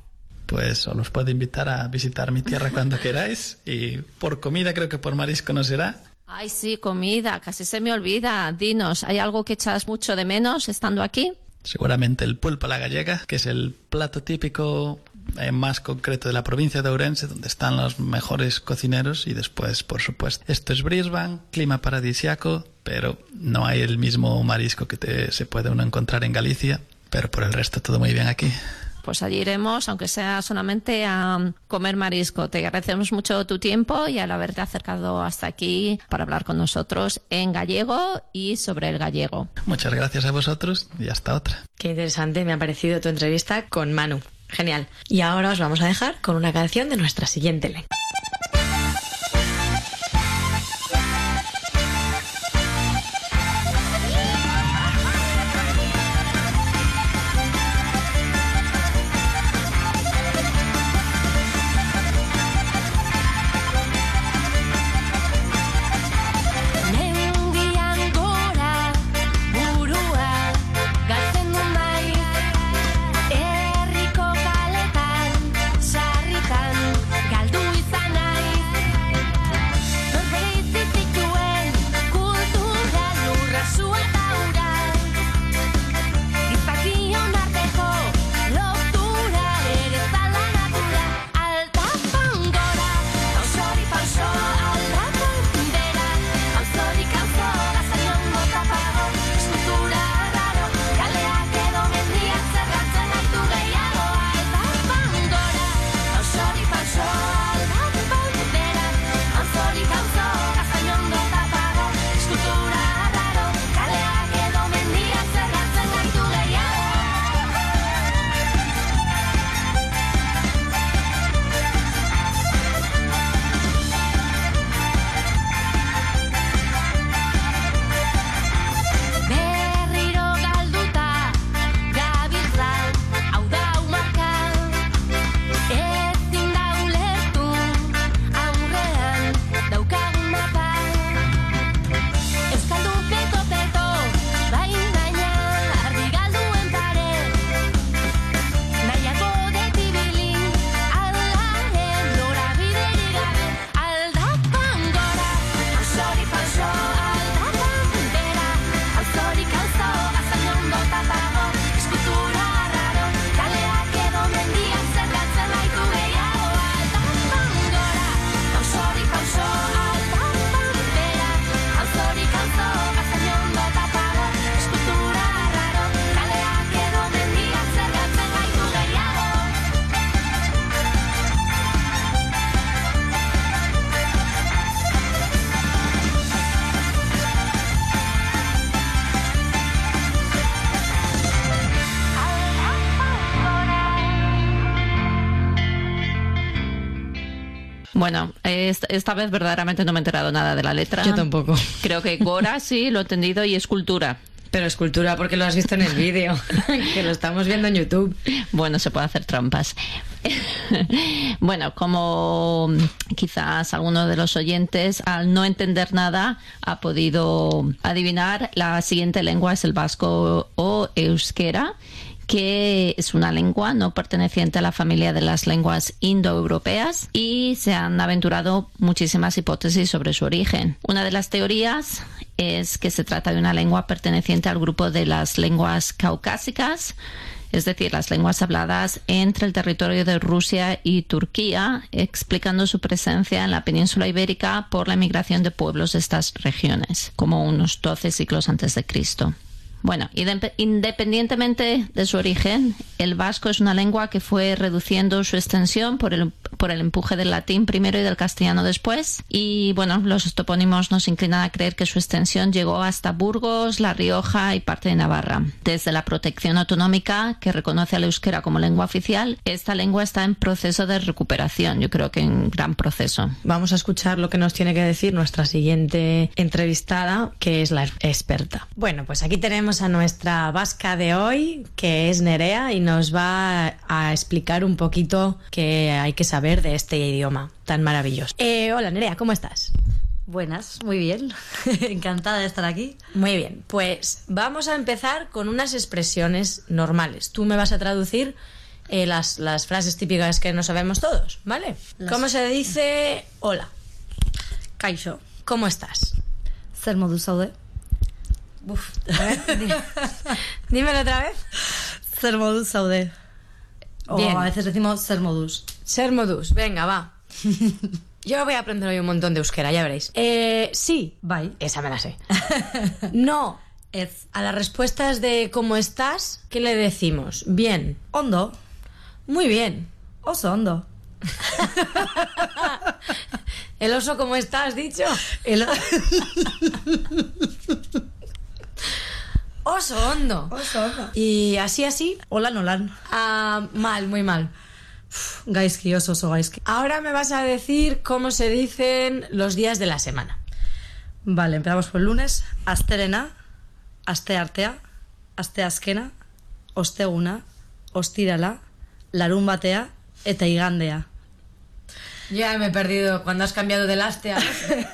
pues os puedo invitar a visitar mi tierra cuando queráis y por comida creo que por marisco no será. Ay, sí, comida, casi se me olvida. Dinos, ¿hay algo que echas mucho de menos estando aquí? Seguramente el pulpo a la gallega, que es el plato típico eh, más concreto de la provincia de Ourense, donde están los mejores cocineros y después, por supuesto, esto es Brisbane, clima paradisiaco, pero no hay el mismo marisco que te, se puede uno encontrar en Galicia, pero por el resto todo muy bien aquí pues allí iremos, aunque sea solamente a comer marisco. Te agradecemos mucho tu tiempo y al haberte acercado hasta aquí para hablar con nosotros en gallego y sobre el gallego. Muchas gracias a vosotros y hasta otra. Qué interesante me ha parecido tu entrevista con Manu. Genial. Y ahora os vamos a dejar con una canción de nuestra siguiente lengua. Bueno, es- esta vez verdaderamente no me he enterado nada de la letra. Yo tampoco. Creo que Gora sí, lo he entendido, y escultura. Pero escultura porque lo has visto en el vídeo, que lo estamos viendo en YouTube. Bueno, se puede hacer trampas. bueno, como quizás alguno de los oyentes, al no entender nada, ha podido adivinar, la siguiente lengua es el vasco o euskera que es una lengua no perteneciente a la familia de las lenguas indoeuropeas y se han aventurado muchísimas hipótesis sobre su origen. Una de las teorías es que se trata de una lengua perteneciente al grupo de las lenguas caucásicas, es decir, las lenguas habladas entre el territorio de Rusia y Turquía, explicando su presencia en la península ibérica por la emigración de pueblos de estas regiones, como unos 12 siglos antes de Cristo. Bueno, inde- independientemente de su origen, el vasco es una lengua que fue reduciendo su extensión por el, por el empuje del latín primero y del castellano después. Y bueno, los topónimos nos inclinan a creer que su extensión llegó hasta Burgos, La Rioja y parte de Navarra. Desde la protección autonómica, que reconoce al euskera como lengua oficial, esta lengua está en proceso de recuperación, yo creo que en gran proceso. Vamos a escuchar lo que nos tiene que decir nuestra siguiente entrevistada, que es la experta. Bueno, pues aquí tenemos a nuestra vasca de hoy, que es Nerea, y nos va a explicar un poquito qué hay que saber de este idioma tan maravilloso. Eh, hola Nerea, ¿cómo estás? Buenas, muy bien. Encantada de estar aquí. Muy bien, pues vamos a empezar con unas expresiones normales. Tú me vas a traducir eh, las, las frases típicas que no sabemos todos, ¿vale? Las- ¿Cómo se dice hola? Kaixo. ¿Cómo estás? Zer modu zaude? Uf, dímelo otra vez. Zer modu zaude. O Bien. a veces decimos ser modus. Ser modus, venga, va. Yo voy a aprender hoy un montón de euskera, ya veréis. Eh, sí, Bye. esa me la sé. No, Ez. a las respuestas de cómo estás, ¿qué le decimos? Bien, Ondo. muy bien. Oso ondo. El oso, ¿cómo está? ¿Has dicho? El... Oso hondo. Oso ondo. Y así, así, Hola nolan. ah, mal, muy mal. Gaizki, oso oso gaizki. Ahora me vas a decir cómo se dicen los días de la semana. Vale, empezamos por el lunes. Asterena, asteartea, asteazkena, osteguna, ostirala, larun batea eta igandea. Ya me he perdido cuando has cambiado de lastea.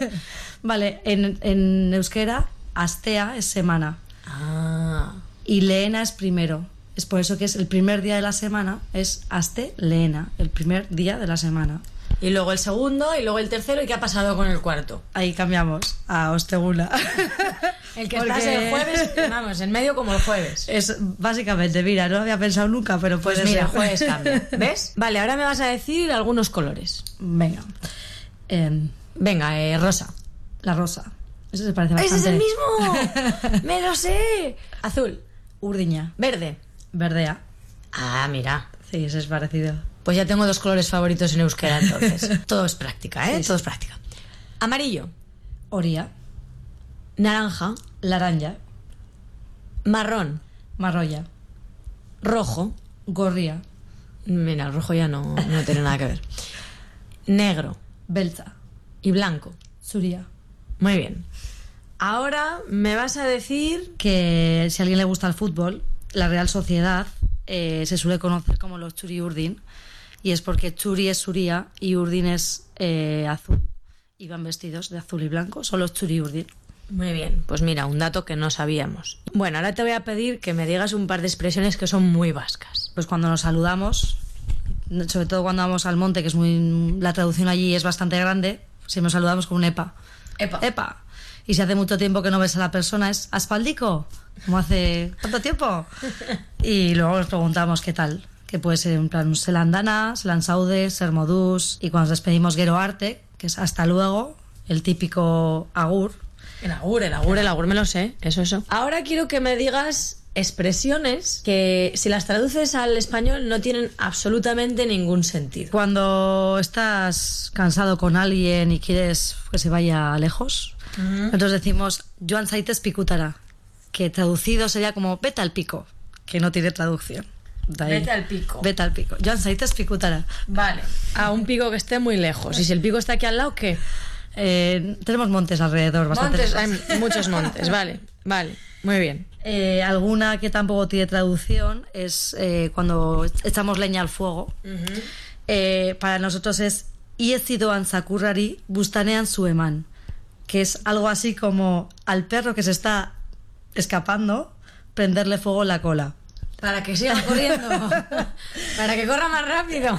Vale, en, en euskera, astea es semana ah. y leena es primero. Es por eso que es el primer día de la semana, es aste leena, el primer día de la semana. Y luego el segundo, y luego el tercero, ¿y qué ha pasado con el cuarto? Ahí cambiamos a osteguna. El que Porque- estás el jueves, vamos, en medio como el jueves. Es básicamente, mira, no lo había pensado nunca, pero Pues puede mira, ser. jueves cambia. ¿Ves? Vale, ahora me vas a decir algunos colores. Venga. Em, Venga, eh, rosa. la rosa. Eso se parece ¡Ese es bastante. el mismo! ¡Me lo sé! Azul. Urdiña. Verde. Verdea. Ah, mira. Sí, ese es parecido. Pues ya tengo dos colores favoritos en euskera, entonces. Todo es práctica, ¿eh? Sí, sí. Todo es práctica. Amarillo. Oria. Naranja. Laranja. Marrón. Marroya. Rojo. Gorria. Mira, el rojo ya no, no tiene nada que ver. Negro. Belza. Y blanco. Zuria. Muy bien. Ahora me vas a decir... Que si a alguien le gusta el fútbol, la Real Sociedad eh, se suele conocer como los Churi Urdin. Y es porque Churi es Suría y Urdin es eh, azul. Y van vestidos de azul y blanco. Son los Churi Urdin. Muy bien, pues mira, un dato que no sabíamos. Bueno, ahora te voy a pedir que me digas un par de expresiones que son muy vascas. pues cuando nos saludamos, sobre todo cuando vamos al monte, que es muy la traducción allí es bastante grande, si nos saludamos con un epa. Epa. Epa. Y si hace mucho tiempo que no ves a la persona, es aspaldico, como hace tanto tiempo. Y luego nos preguntamos qué tal, que puede ser en plan selandana, selansaude, sermodús, y cuando nos despedimos gero arte, que es hasta luego, el típico agur. El agur, el agur, el agur me lo sé, eso, eso. Ahora quiero que me digas expresiones que si las traduces al español no tienen absolutamente ningún sentido. Cuando estás cansado con alguien y quieres que se vaya lejos, nosotros decimos Joan Saites Picutara, que traducido sería como vete al pico, que no tiene traducción. Vete al pico. Vete al pico. Joan Saites Picutara. Vale. A un pico que esté muy lejos. Y si el pico está aquí al lado, ¿qué? Eh, tenemos montes alrededor, bastante Montes, hay muchos montes. Vale, vale. Muy bien. Eh, alguna que tampoco tiene traducción es eh, cuando echamos leña al fuego. Eh, para nosotros es Iecidoan Sakurari Bustanean Sueman, que es algo así como al perro que se está escapando, prenderle fuego en la cola. Para que siga corriendo. Para que corra más rápido.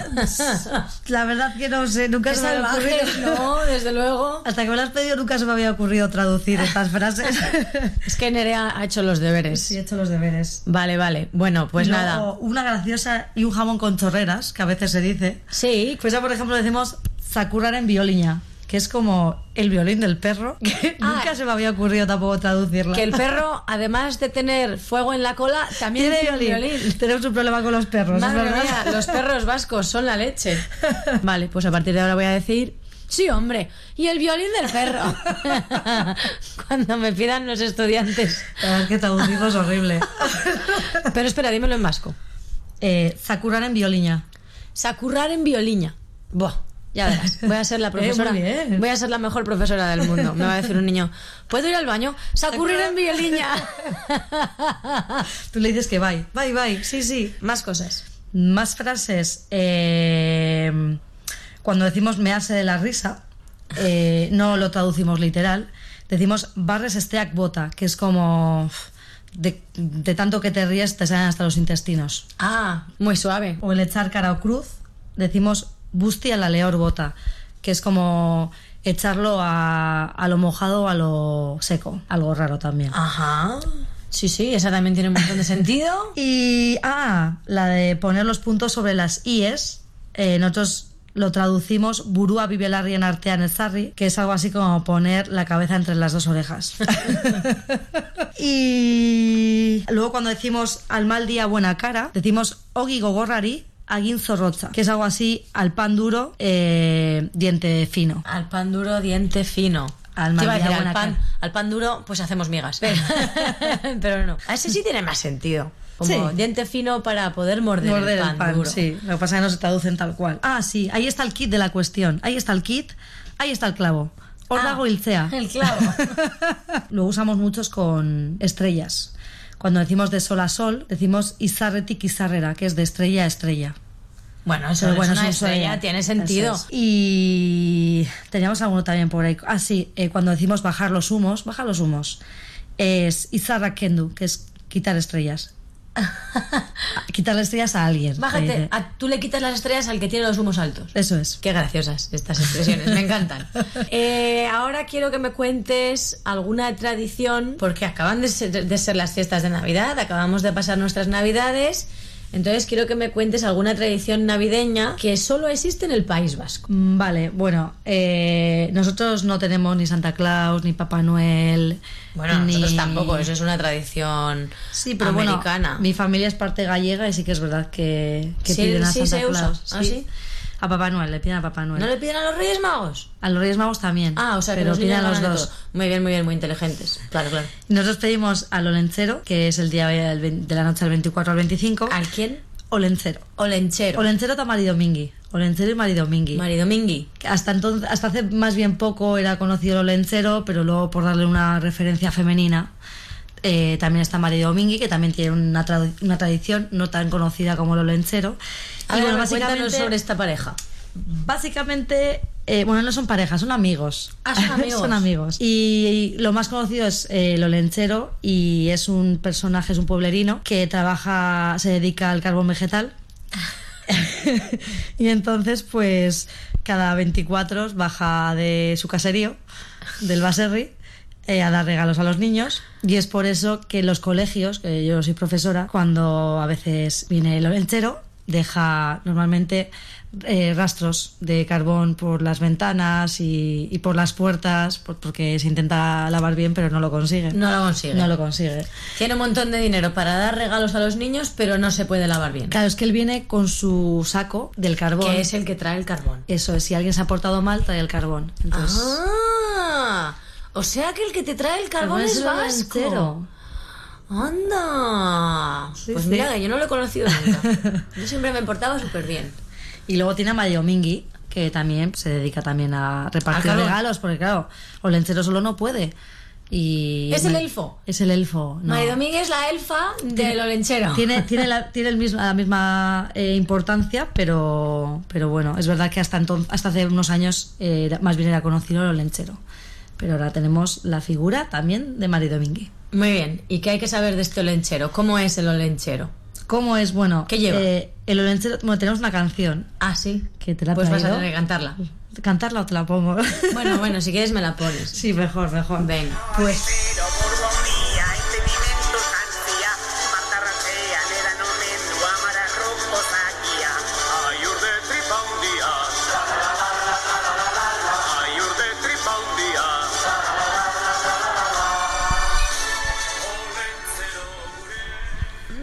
La verdad que no sé, nunca se me había ocurrido. no, desde luego. Hasta que me lo has pedido nunca se me había ocurrido traducir estas frases. Es que Nerea ha hecho los deberes. Sí, he hecho los deberes. Vale, vale. Bueno, pues luego, nada. Una graciosa y un jamón con chorreras, que a veces se dice. Sí. Pues ya, por ejemplo, decimos sakurar en violiña, que es como el violín del perro, que Ah. nunca se me había ocurrido tampoco traducirla. Que el perro, además de tener fuego en la cola, también tiene tiene violín. violín. Tenemos un problema con los perros, Madre ¿es verdad? mía, los perros vascos son la leche. Vale, pues a partir de ahora voy a decir, sí, hombre, y el violín del perro. Cuando me pidan los estudiantes. Es que traducirlo es horrible. Pero espera, dímelo en vasco. Eh, en violiña. Sacurrar en violiña. Buah, ya verás. Voy a ser la profesora. muy bien. Voy a ser la mejor profesora del mundo. Me va a decir un niño, ¿puedo ir al baño? Sacurrir en violiña. Tú le dices que bye, bye, bye, sí, sí. Más cosas. Más frases. eh, cuando decimos mearse de la risa, eh, no lo traducimos literal. Decimos barres esteac bota, que es como de, de tanto que te ríes te salen hasta los intestinos. Ah, muy suave. O el echar cara o cruz, decimos busti a la leor bota, que es como echarlo a, a lo mojado o a lo seco. Algo raro también. Ajá. Sí, sí, esa también tiene un montón de sentido. Y, ah, la de poner los puntos sobre las IES, eh, nosotros lo traducimos burúa bibelarrien artean ezarri, que es algo así como poner la cabeza entre las dos orejas. y luego cuando decimos al mal día buena cara, decimos ogi gogorrari agin zorrotza, que es algo así al pan duro, eh, diente fino. Al pan duro, diente fino. Al Te iba a mal día, decir, al pan, al pan duro, pues hacemos migas. Pero no. A ese sí tiene más sentido. Como Sí. diente fino para poder morder, Morder el pan, duro. sí. Lo que pasa es que no se traducen tal cual. Ah, sí, ahí está el kit de la cuestión. Ahí está el kit, ahí está el clavo. Ordago ilcea. El clavo. Lo usamos muchos con estrellas. Cuando decimos de sol a sol, decimos izarretik izarrera, que es de estrella a estrella. Bueno, eso Pero es bueno, una un sueño. estrella, tiene sentido. Es. Y teníamos alguno también por ahí. Ah, sí, eh, cuando decimos bajar los humos, bajar los humos, es izarra kendu, que es quitar estrellas. Quitarle estrellas a alguien. Bájate, dice. a- tú le quitas las estrellas al que tiene los humos altos. Eso es. Qué graciosas estas expresiones, me encantan. Eh, ahora quiero que me cuentes alguna tradición, porque acaban de ser, de ser las fiestas de Navidad, acabamos de pasar nuestras Navidades, entonces quiero que me cuentes alguna tradición navideña que solo existe en el País Vasco. Mm, Vale, bueno, eh, nosotros no tenemos ni Santa Claus, ni Papá Noel. Bueno, ni... nosotros tampoco, eso es una tradición Sí, pero americana. bueno, mi familia es parte gallega y sí que es verdad que, que Sí, piden a sí Santa se usa. Claus. ¿Ah, sí? A Papá Noel, le piden a Papá Noel. ¿No le piden a los Reyes Magos? A los Reyes Magos también. Ah, o sea, que pero los piden a los dos. Muy bien, muy bien, muy inteligentes. Claro, claro. Nosotros pedimos al Olencero, que es el día de la noche del 24 al 25. ¿Al quién? Olencero. Olenchero. Olencero está Maridomingui. Olencero y Maridomingui. Maridomingui. Hasta entonces, hasta hace más bien poco era conocido el Olencero, pero luego por darle una referencia femenina, eh, también está Maridomingui, que también tiene una, tradición no tan conocida como el Olencero. A ver, cuéntanos sobre esta pareja. Básicamente, eh, bueno, no son parejas, son amigos. Ah, son amigos. son amigos. Y lo más conocido es eh, Olenchero y es un personaje, es un pueblerino que trabaja, se dedica al carbón vegetal. y entonces, pues, cada 24 baja de su caserío, del Baserri, eh, a dar regalos a los niños. Y es por eso que los colegios, que yo soy profesora, cuando a veces viene el olenchero, deja normalmente eh, rastros de carbón por las ventanas y, y por las puertas, por- porque se intenta lavar bien, pero no lo consigue. No lo consigue. No lo consigue. Tiene un montón de dinero para dar regalos a los niños, pero no se puede lavar bien. Claro, es que él viene con su saco del carbón. Que es el que trae el carbón. Eso es, si alguien se ha portado mal, trae el carbón. Entonces, Ah, o sea que el que te trae el carbón es vasco. ¡Anda! pues sí. mira, que yo no lo he conocido nunca. Yo siempre me portaba súper bien. Y luego tiene a María Domingui, que también se dedica también a repartir carbón. regalos, porque claro, Olenchero solo no puede. Y ¿Es el elfo? Es el elfo. no. María Domínguez es la elfa del olenchero. Tiene, tiene, la, tiene el mismo, la misma eh, importancia, pero, pero bueno, es verdad que hasta, enton- hasta hace unos años eh, más bien era conocido el olenchero. Pero ahora tenemos la figura también de María Domínguez. Muy bien. ¿Y qué hay que saber de este olenchero? ¿Cómo es el olenchero? ¿Cómo es? Bueno, ¿Qué lleva? eh, el olenchero, bueno, tenemos una canción Ah, sí. que te la Pues vas a traído. tener que cantarla. ¿Cantarla o te la pongo? Bueno, bueno, si quieres me la pones. sí, mejor, mejor. Venga. Pues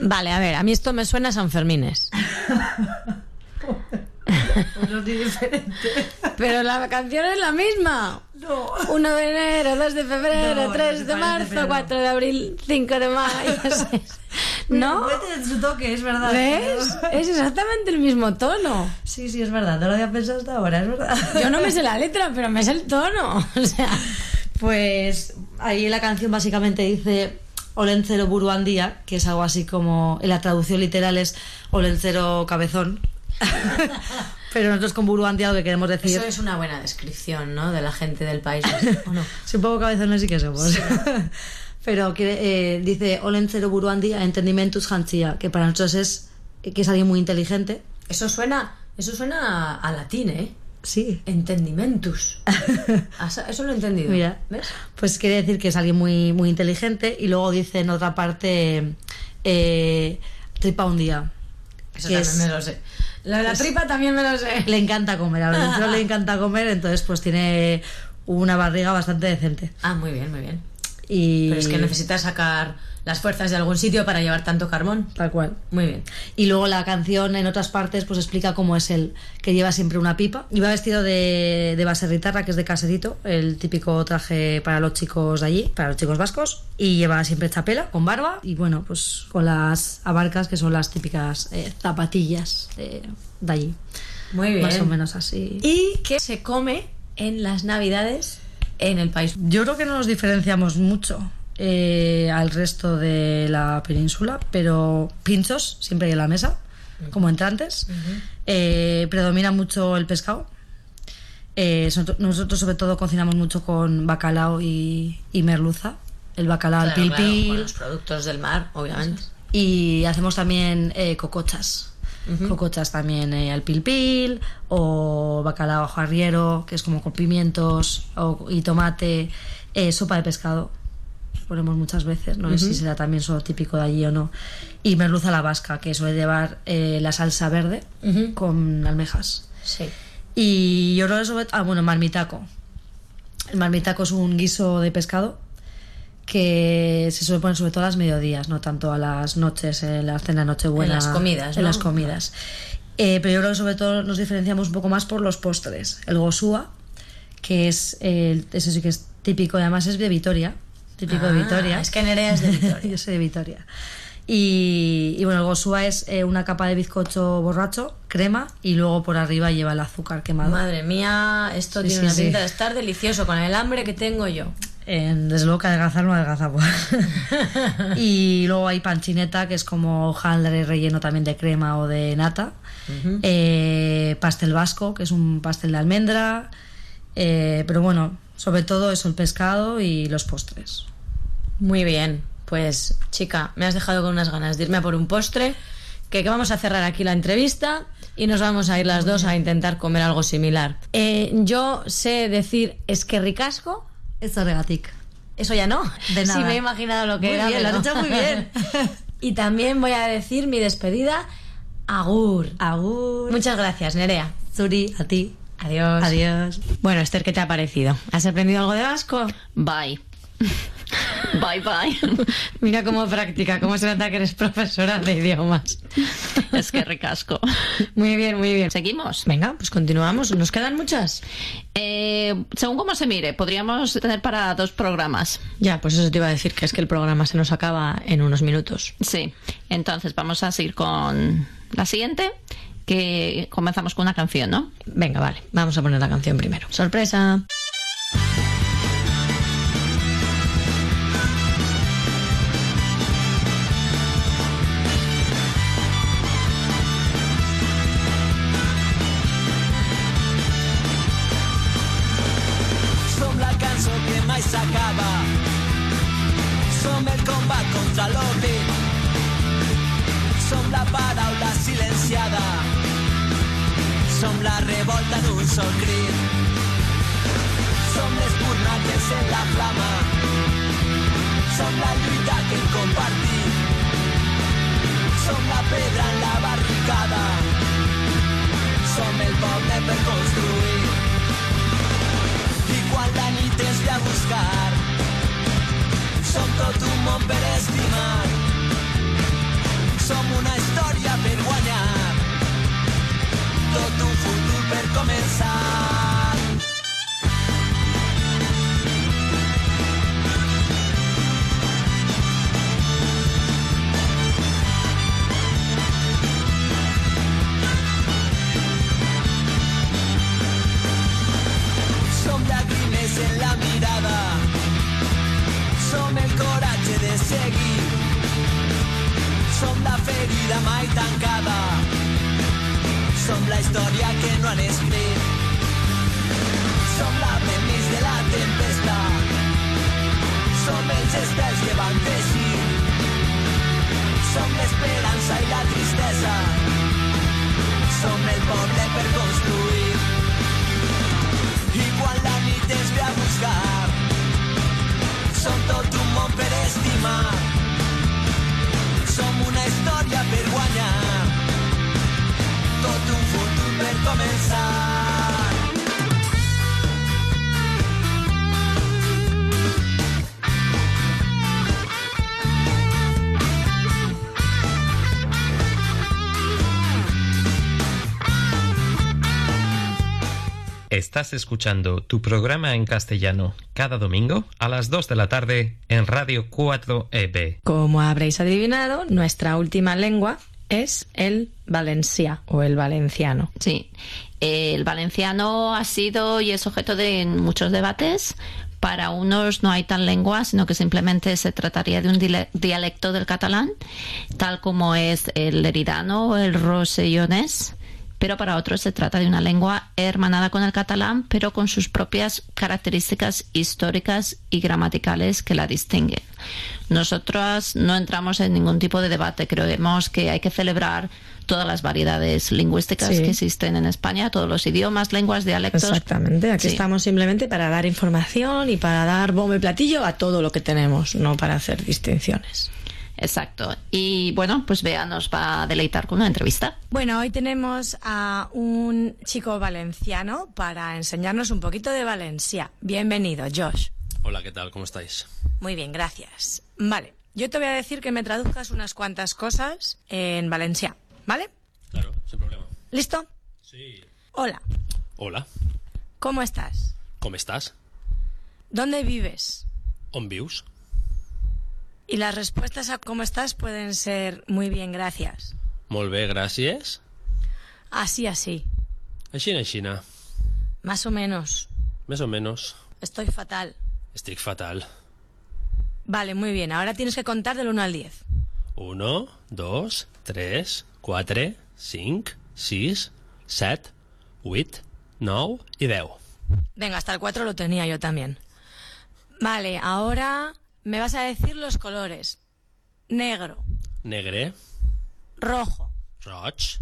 Vale, a ver, a mí esto me suena a San Fermines. Pero la canción es la misma. No. 1 de enero, 2 de febrero, No, 3 no se de marzo, pero no. 4 de abril, 5 de mayo. ¿No? Puede su toque, es verdad. ¿Ves? Es exactamente el mismo tono. Sí, sí, es verdad. No lo había pensado hasta ahora, es verdad. Yo no me sé la letra, pero me sé el tono. O sea, Pues ahí la canción básicamente dice Olencero Buruandía, que es algo así como, en la traducción literal es Olencero Cabezón. Pero nosotros con Buruandía lo que queremos decir... eso es una buena descripción, ¿no? De la gente del país. ¿O no? Si un poco cabezones sí que somos. Pero eh, dice Olencero Buruandía, entendimentus hanchia, que para nosotros es que es alguien muy inteligente. Eso suena, eso suena a, a latín, ¿eh? Sí. Entendimentus. Eso eso lo he entendido. Mira, ¿Ves? pues quiere decir que es alguien muy, muy inteligente y luego dice en otra parte eh, tripa un día. Eso también es- me lo sé. La de la tripa también me lo sé. Le encanta comer, a Lorenzo le encanta comer, entonces pues tiene una barriga bastante decente. Ah, muy bien, muy bien. Y Pero es que necesitas sacar las fuerzas de algún sitio para llevar tanto carbón. Tal cual. Muy bien. Y luego la canción en otras partes pues explica cómo es él, que lleva siempre una pipa. Iba vestido de, de baserritarra, que es de caserito, el típico traje para los chicos de allí, para los chicos vascos. Y lleva siempre chapela, con barba, y bueno, pues con las abarcas, que son las típicas eh, zapatillas de, de allí. Muy bien. Más o menos así. ¿Y qué se come en las navidades en el país? Yo creo que no nos diferenciamos mucho eh, al resto de la península, pero pinchos siempre hay en la mesa, como entrantes. Eh, predomina mucho el pescado. Eh, so- nosotros sobre todo cocinamos mucho con bacalao y, y merluza. El bacalao al Claro, pil claro, con los productos del mar, obviamente. Y hacemos también eh, cocochas. Cocochas también eh, al pil pil o bacalao ajo arriero, que es como con pimientos o- y tomate, eh, sopa de pescado. Ponemos muchas veces, no sé si será también solo típico de allí o no. Y merluza la vasca, que suele llevar eh, la salsa verde con almejas. Sí. Y yo creo que sobre Ah, bueno, marmitaco. El marmitaco es un guiso de pescado que se suele poner sobre todo a las mediodías, no tanto a las noches, en la cena Nochebuena. En las comidas, En ¿no? las comidas. Eh, pero yo creo que sobre todo nos diferenciamos un poco más por los postres. El gosúa, que es, el- eso sí que es típico, además es de Vitoria. Típico de Ah, Vitoria. es que Nerea es de Vitoria. yo soy de Vitoria. Y, y bueno, el gosúa es eh, una capa de bizcocho borracho, crema, y luego por arriba lleva el azúcar quemado. Madre mía, esto Sí, tiene sí, una sí. pinta de estar delicioso con el hambre que tengo yo. Eh, desde luego que adelgazar no adelgazamos. y luego hay panchineta, que es como hojaldre relleno también de crema o de nata. Eh, pastel vasco, que es un pastel de almendra. Eh, pero bueno, sobre todo eso, el pescado y los postres. Muy bien, pues chica, me has dejado con unas ganas de irme a por un postre, que, que vamos a cerrar aquí la entrevista y nos vamos a ir las dos a intentar comer algo similar. Eh, yo sé decir es que ricasco. Eso regatic. Eso ya no. De nada. Sí me he imaginado lo que Muy era. bien, lo has hecho muy bien. y también voy a decir mi despedida. Agur. Agur. Muchas gracias, Nerea. Suri, a ti. Adiós. Adiós. Bueno, Esther, ¿qué te ha parecido? ¿Has aprendido algo de vasco? Bye. Bye. Bye. Mira cómo practica, cómo se nota que eres profesora de idiomas. Es que recasco. Muy bien, muy bien. ¿Seguimos? Venga, pues continuamos. ¿Nos quedan muchas? Eh, según cómo se mire, podríamos tener para dos programas. Ya, pues eso te iba a decir, que es que el programa se nos acaba en unos minutos. Sí. Entonces vamos a seguir con la siguiente, que comenzamos con una canción, ¿no? Venga, vale, vamos a poner la canción primero. Sorpresa. Per construir. I quan la nit es ve a buscar, som tot un món per estimar. Som una història Estás escuchando tu programa en castellano cada domingo a las 2 de la tarde en Radio 4EB. Como habréis adivinado, nuestra última lengua es el valencià o el valenciano. Sí. El valenciano ha sido y es objeto de muchos debates. Para unos no hay tal lengua, sino que simplemente se trataría de un dialecto del catalán, tal como es el leridano o el rosellonés. Pero para otros se trata de una lengua hermanada con el catalán, pero con sus propias características históricas y gramaticales que la distinguen. Nosotras no entramos en ningún tipo de debate. Creemos que hay que celebrar todas las variedades lingüísticas Sí. que existen en España, todos los idiomas, lenguas, dialectos. Exactamente, aquí Sí. estamos simplemente para dar información y para dar bombo y platillo a todo lo que tenemos, no para hacer distinciones. Exacto. Y bueno, pues Bea nos va a deleitar con una entrevista. Bueno, hoy tenemos a un chico valenciano para enseñarnos un poquito de Valencia. Bienvenido, Josh. Hola, ¿qué tal? ¿Cómo estáis? Muy bien, gracias. Vale, yo te voy a decir que me traduzcas unas cuantas cosas en valencià, ¿vale? Claro, sin problema. ¿Listo? Sí. Hola, Hola, ¿cómo estás? ¿cómo estás? ¿Dónde vives? On vius? Y las respuestas a cómo estás pueden ser muy bien, gracias. Molt bé, gràcies. Así, así. Aixina, aixina. Más o menos. Més o menos. Estoy fatal. Estic fatal. Vale, muy bien. Ahora tienes que contar del 1 al 10. 1, 2, 3, 4, 5, 6, 7, 8, 9 i 10. Venga, hasta el 4 lo tenía yo también. Vale, ahora me vas a decir los colores. Negro, Negre, rojo, roig,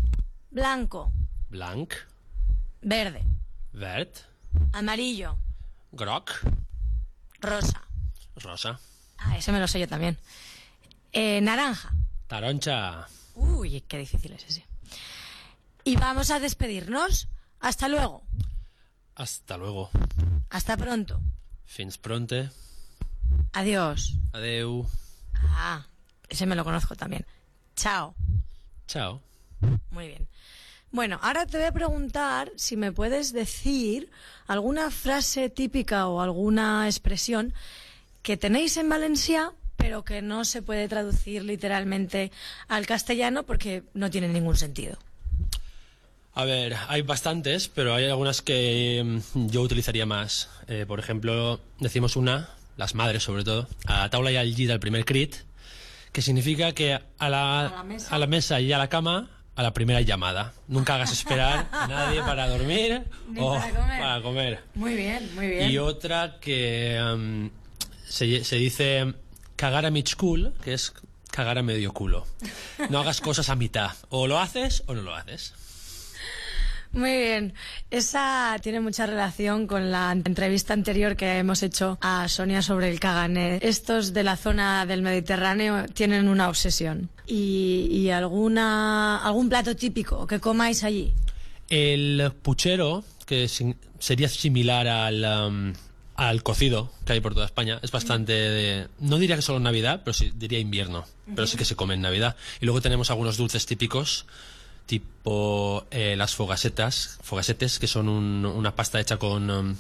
blanco, blanc, verde, verd, amarillo, groc, rosa. rosa, Ah, ese me lo sé yo también. Eh, naranja. taronja. Uy, qué difícil es ese. Y vamos a despedirnos. Hasta luego. Hasta luego. Hasta pronto. Fins pronte. Adiós. Adeu. Ah, ese me lo conozco también. Chao. Chao. Muy bien. Bueno, ahora te voy a preguntar si me puedes decir alguna frase típica o alguna expresión que tenéis en Valencia, pero que no se puede traducir literalmente al castellano porque no tiene ningún sentido. A ver, hay bastantes, pero hay algunas que mm, yo utilizaría más. Eh, por ejemplo, decimos una, las madres sobre todo, a taula y al llit al primer crit, que significa que a la, la mesa. a la mesa y a la cama a la primera llamada. Nunca hagas esperar a nadie para dormir Ni o para comer. para comer. Muy bien, muy bien. Y otra que mm, se, se dice cagar a mig cul, que es cagar a medio culo. No hagas cosas a mitad. O lo haces o no lo haces. Muy bien. Esa tiene mucha relación con la entrevista anterior que hemos hecho a Sonia sobre el cagané. Estos de la zona del Mediterráneo tienen una obsesión. ¿Y, y alguna, algún plato típico que comáis allí? El puchero, que sería similar al, um, al cocido que hay por toda España, es bastante de- no diría que solo en Navidad, pero sí diría invierno. Pero sí que se come en Navidad. Y luego tenemos algunos dulces típicos, tipo eh, las fogasetas, fogasetes, que son un- una pasta hecha con um,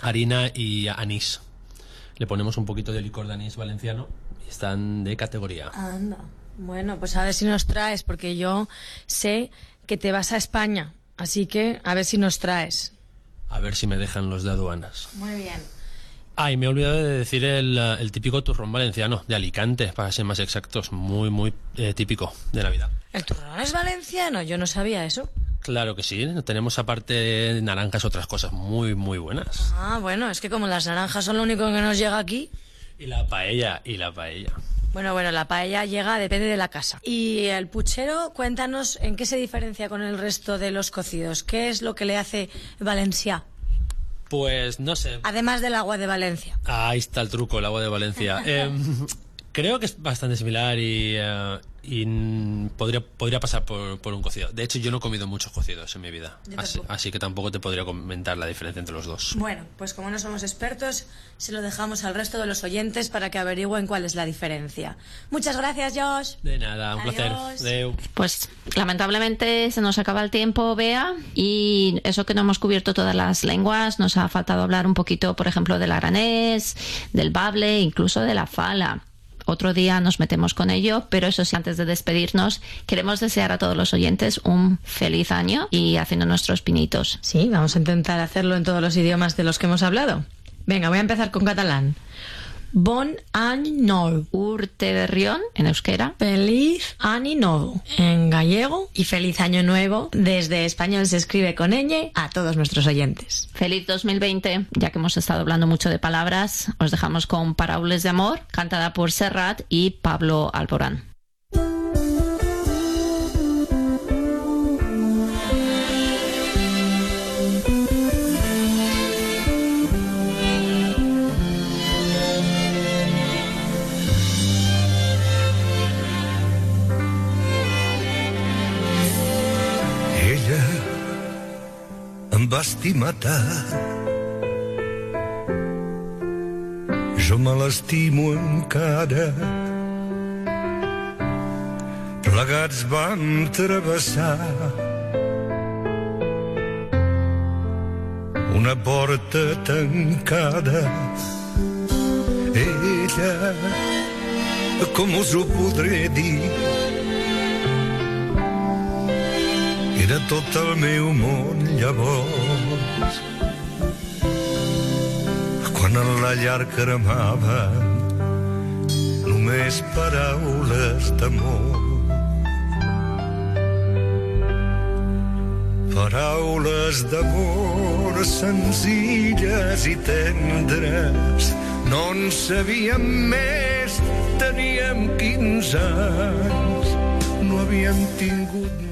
harina y anís. Le ponemos un poquito de licor de anís valenciano y están de categoría. Anda. Bueno, pues a ver si nos traes, porque yo sé que te vas a España. Así que a ver si nos traes. A ver si me dejan los de aduanas. Muy bien. Ay, me he olvidado de decir el, eh, el típico turrón valenciano, de Alicante, para ser más exactos. Muy, muy eh, típico de Navidad. ¿El turrón es valenciano? Yo no sabía eso. Claro que sí, tenemos aparte naranjas otras cosas muy, muy buenas. Ah, bueno, es que como las naranjas son lo único que nos llega aquí. Y la paella, y la paella. Bueno, bueno, la paella llega, depende de la casa. Y el puchero, cuéntanos en qué se diferencia con el resto de los cocidos. ¿Qué es lo que le hace Valencia? Pues no sé. Además del agua de Valencia. Ahí está el truco, el agua de Valencia. Em, creo que es bastante similar y, eh, y, podría, podría pasar por, por un cocido. De hecho, yo no he comido muchos cocidos en mi vida. Así, que tampoco te podría comentar la diferencia entre los dos. Bueno, pues como no somos expertos, se lo dejamos al resto de los oyentes para que averigüen cuál es la diferencia. Muchas gracias, Josh. De nada, un placer. Adeu. Pues lamentablemente se nos acaba el tiempo, Bea, y eso que no hemos cubierto todas las lenguas, nos ha faltado hablar un poquito, por ejemplo, del aranés, del bable, incluso de la fala. Otro día nos metemos con ello, pero eso sí, antes de despedirnos, queremos desear a todos los oyentes un feliz año y haciendo nuestros pinitos. Sí, vamos a intentar hacerlo en todos los idiomas de los que hemos hablado. Venga, voy a empezar con catalán. Bon any nou. Urte berrión en euskera. Feliz año nuevo en gallego y feliz año nuevo desde español se escribe con ñ a todos nuestros oyentes. Feliz 2020, ya que hemos estado hablando mucho de palabras, os dejamos con Paraules de Amor, cantada por Serrat y Pablo Alborán. Estimar tant. Jo me l'estimo encara. Plegats vam travessar una porta tancada. Ella, com us ho podré dir, era tot el meu món llavors. Quan en la llar cremava només paraules d'amor. Paraules d'amor senzilles i tendres. No en sabíem més, teníem 15 anys. No havíem tingut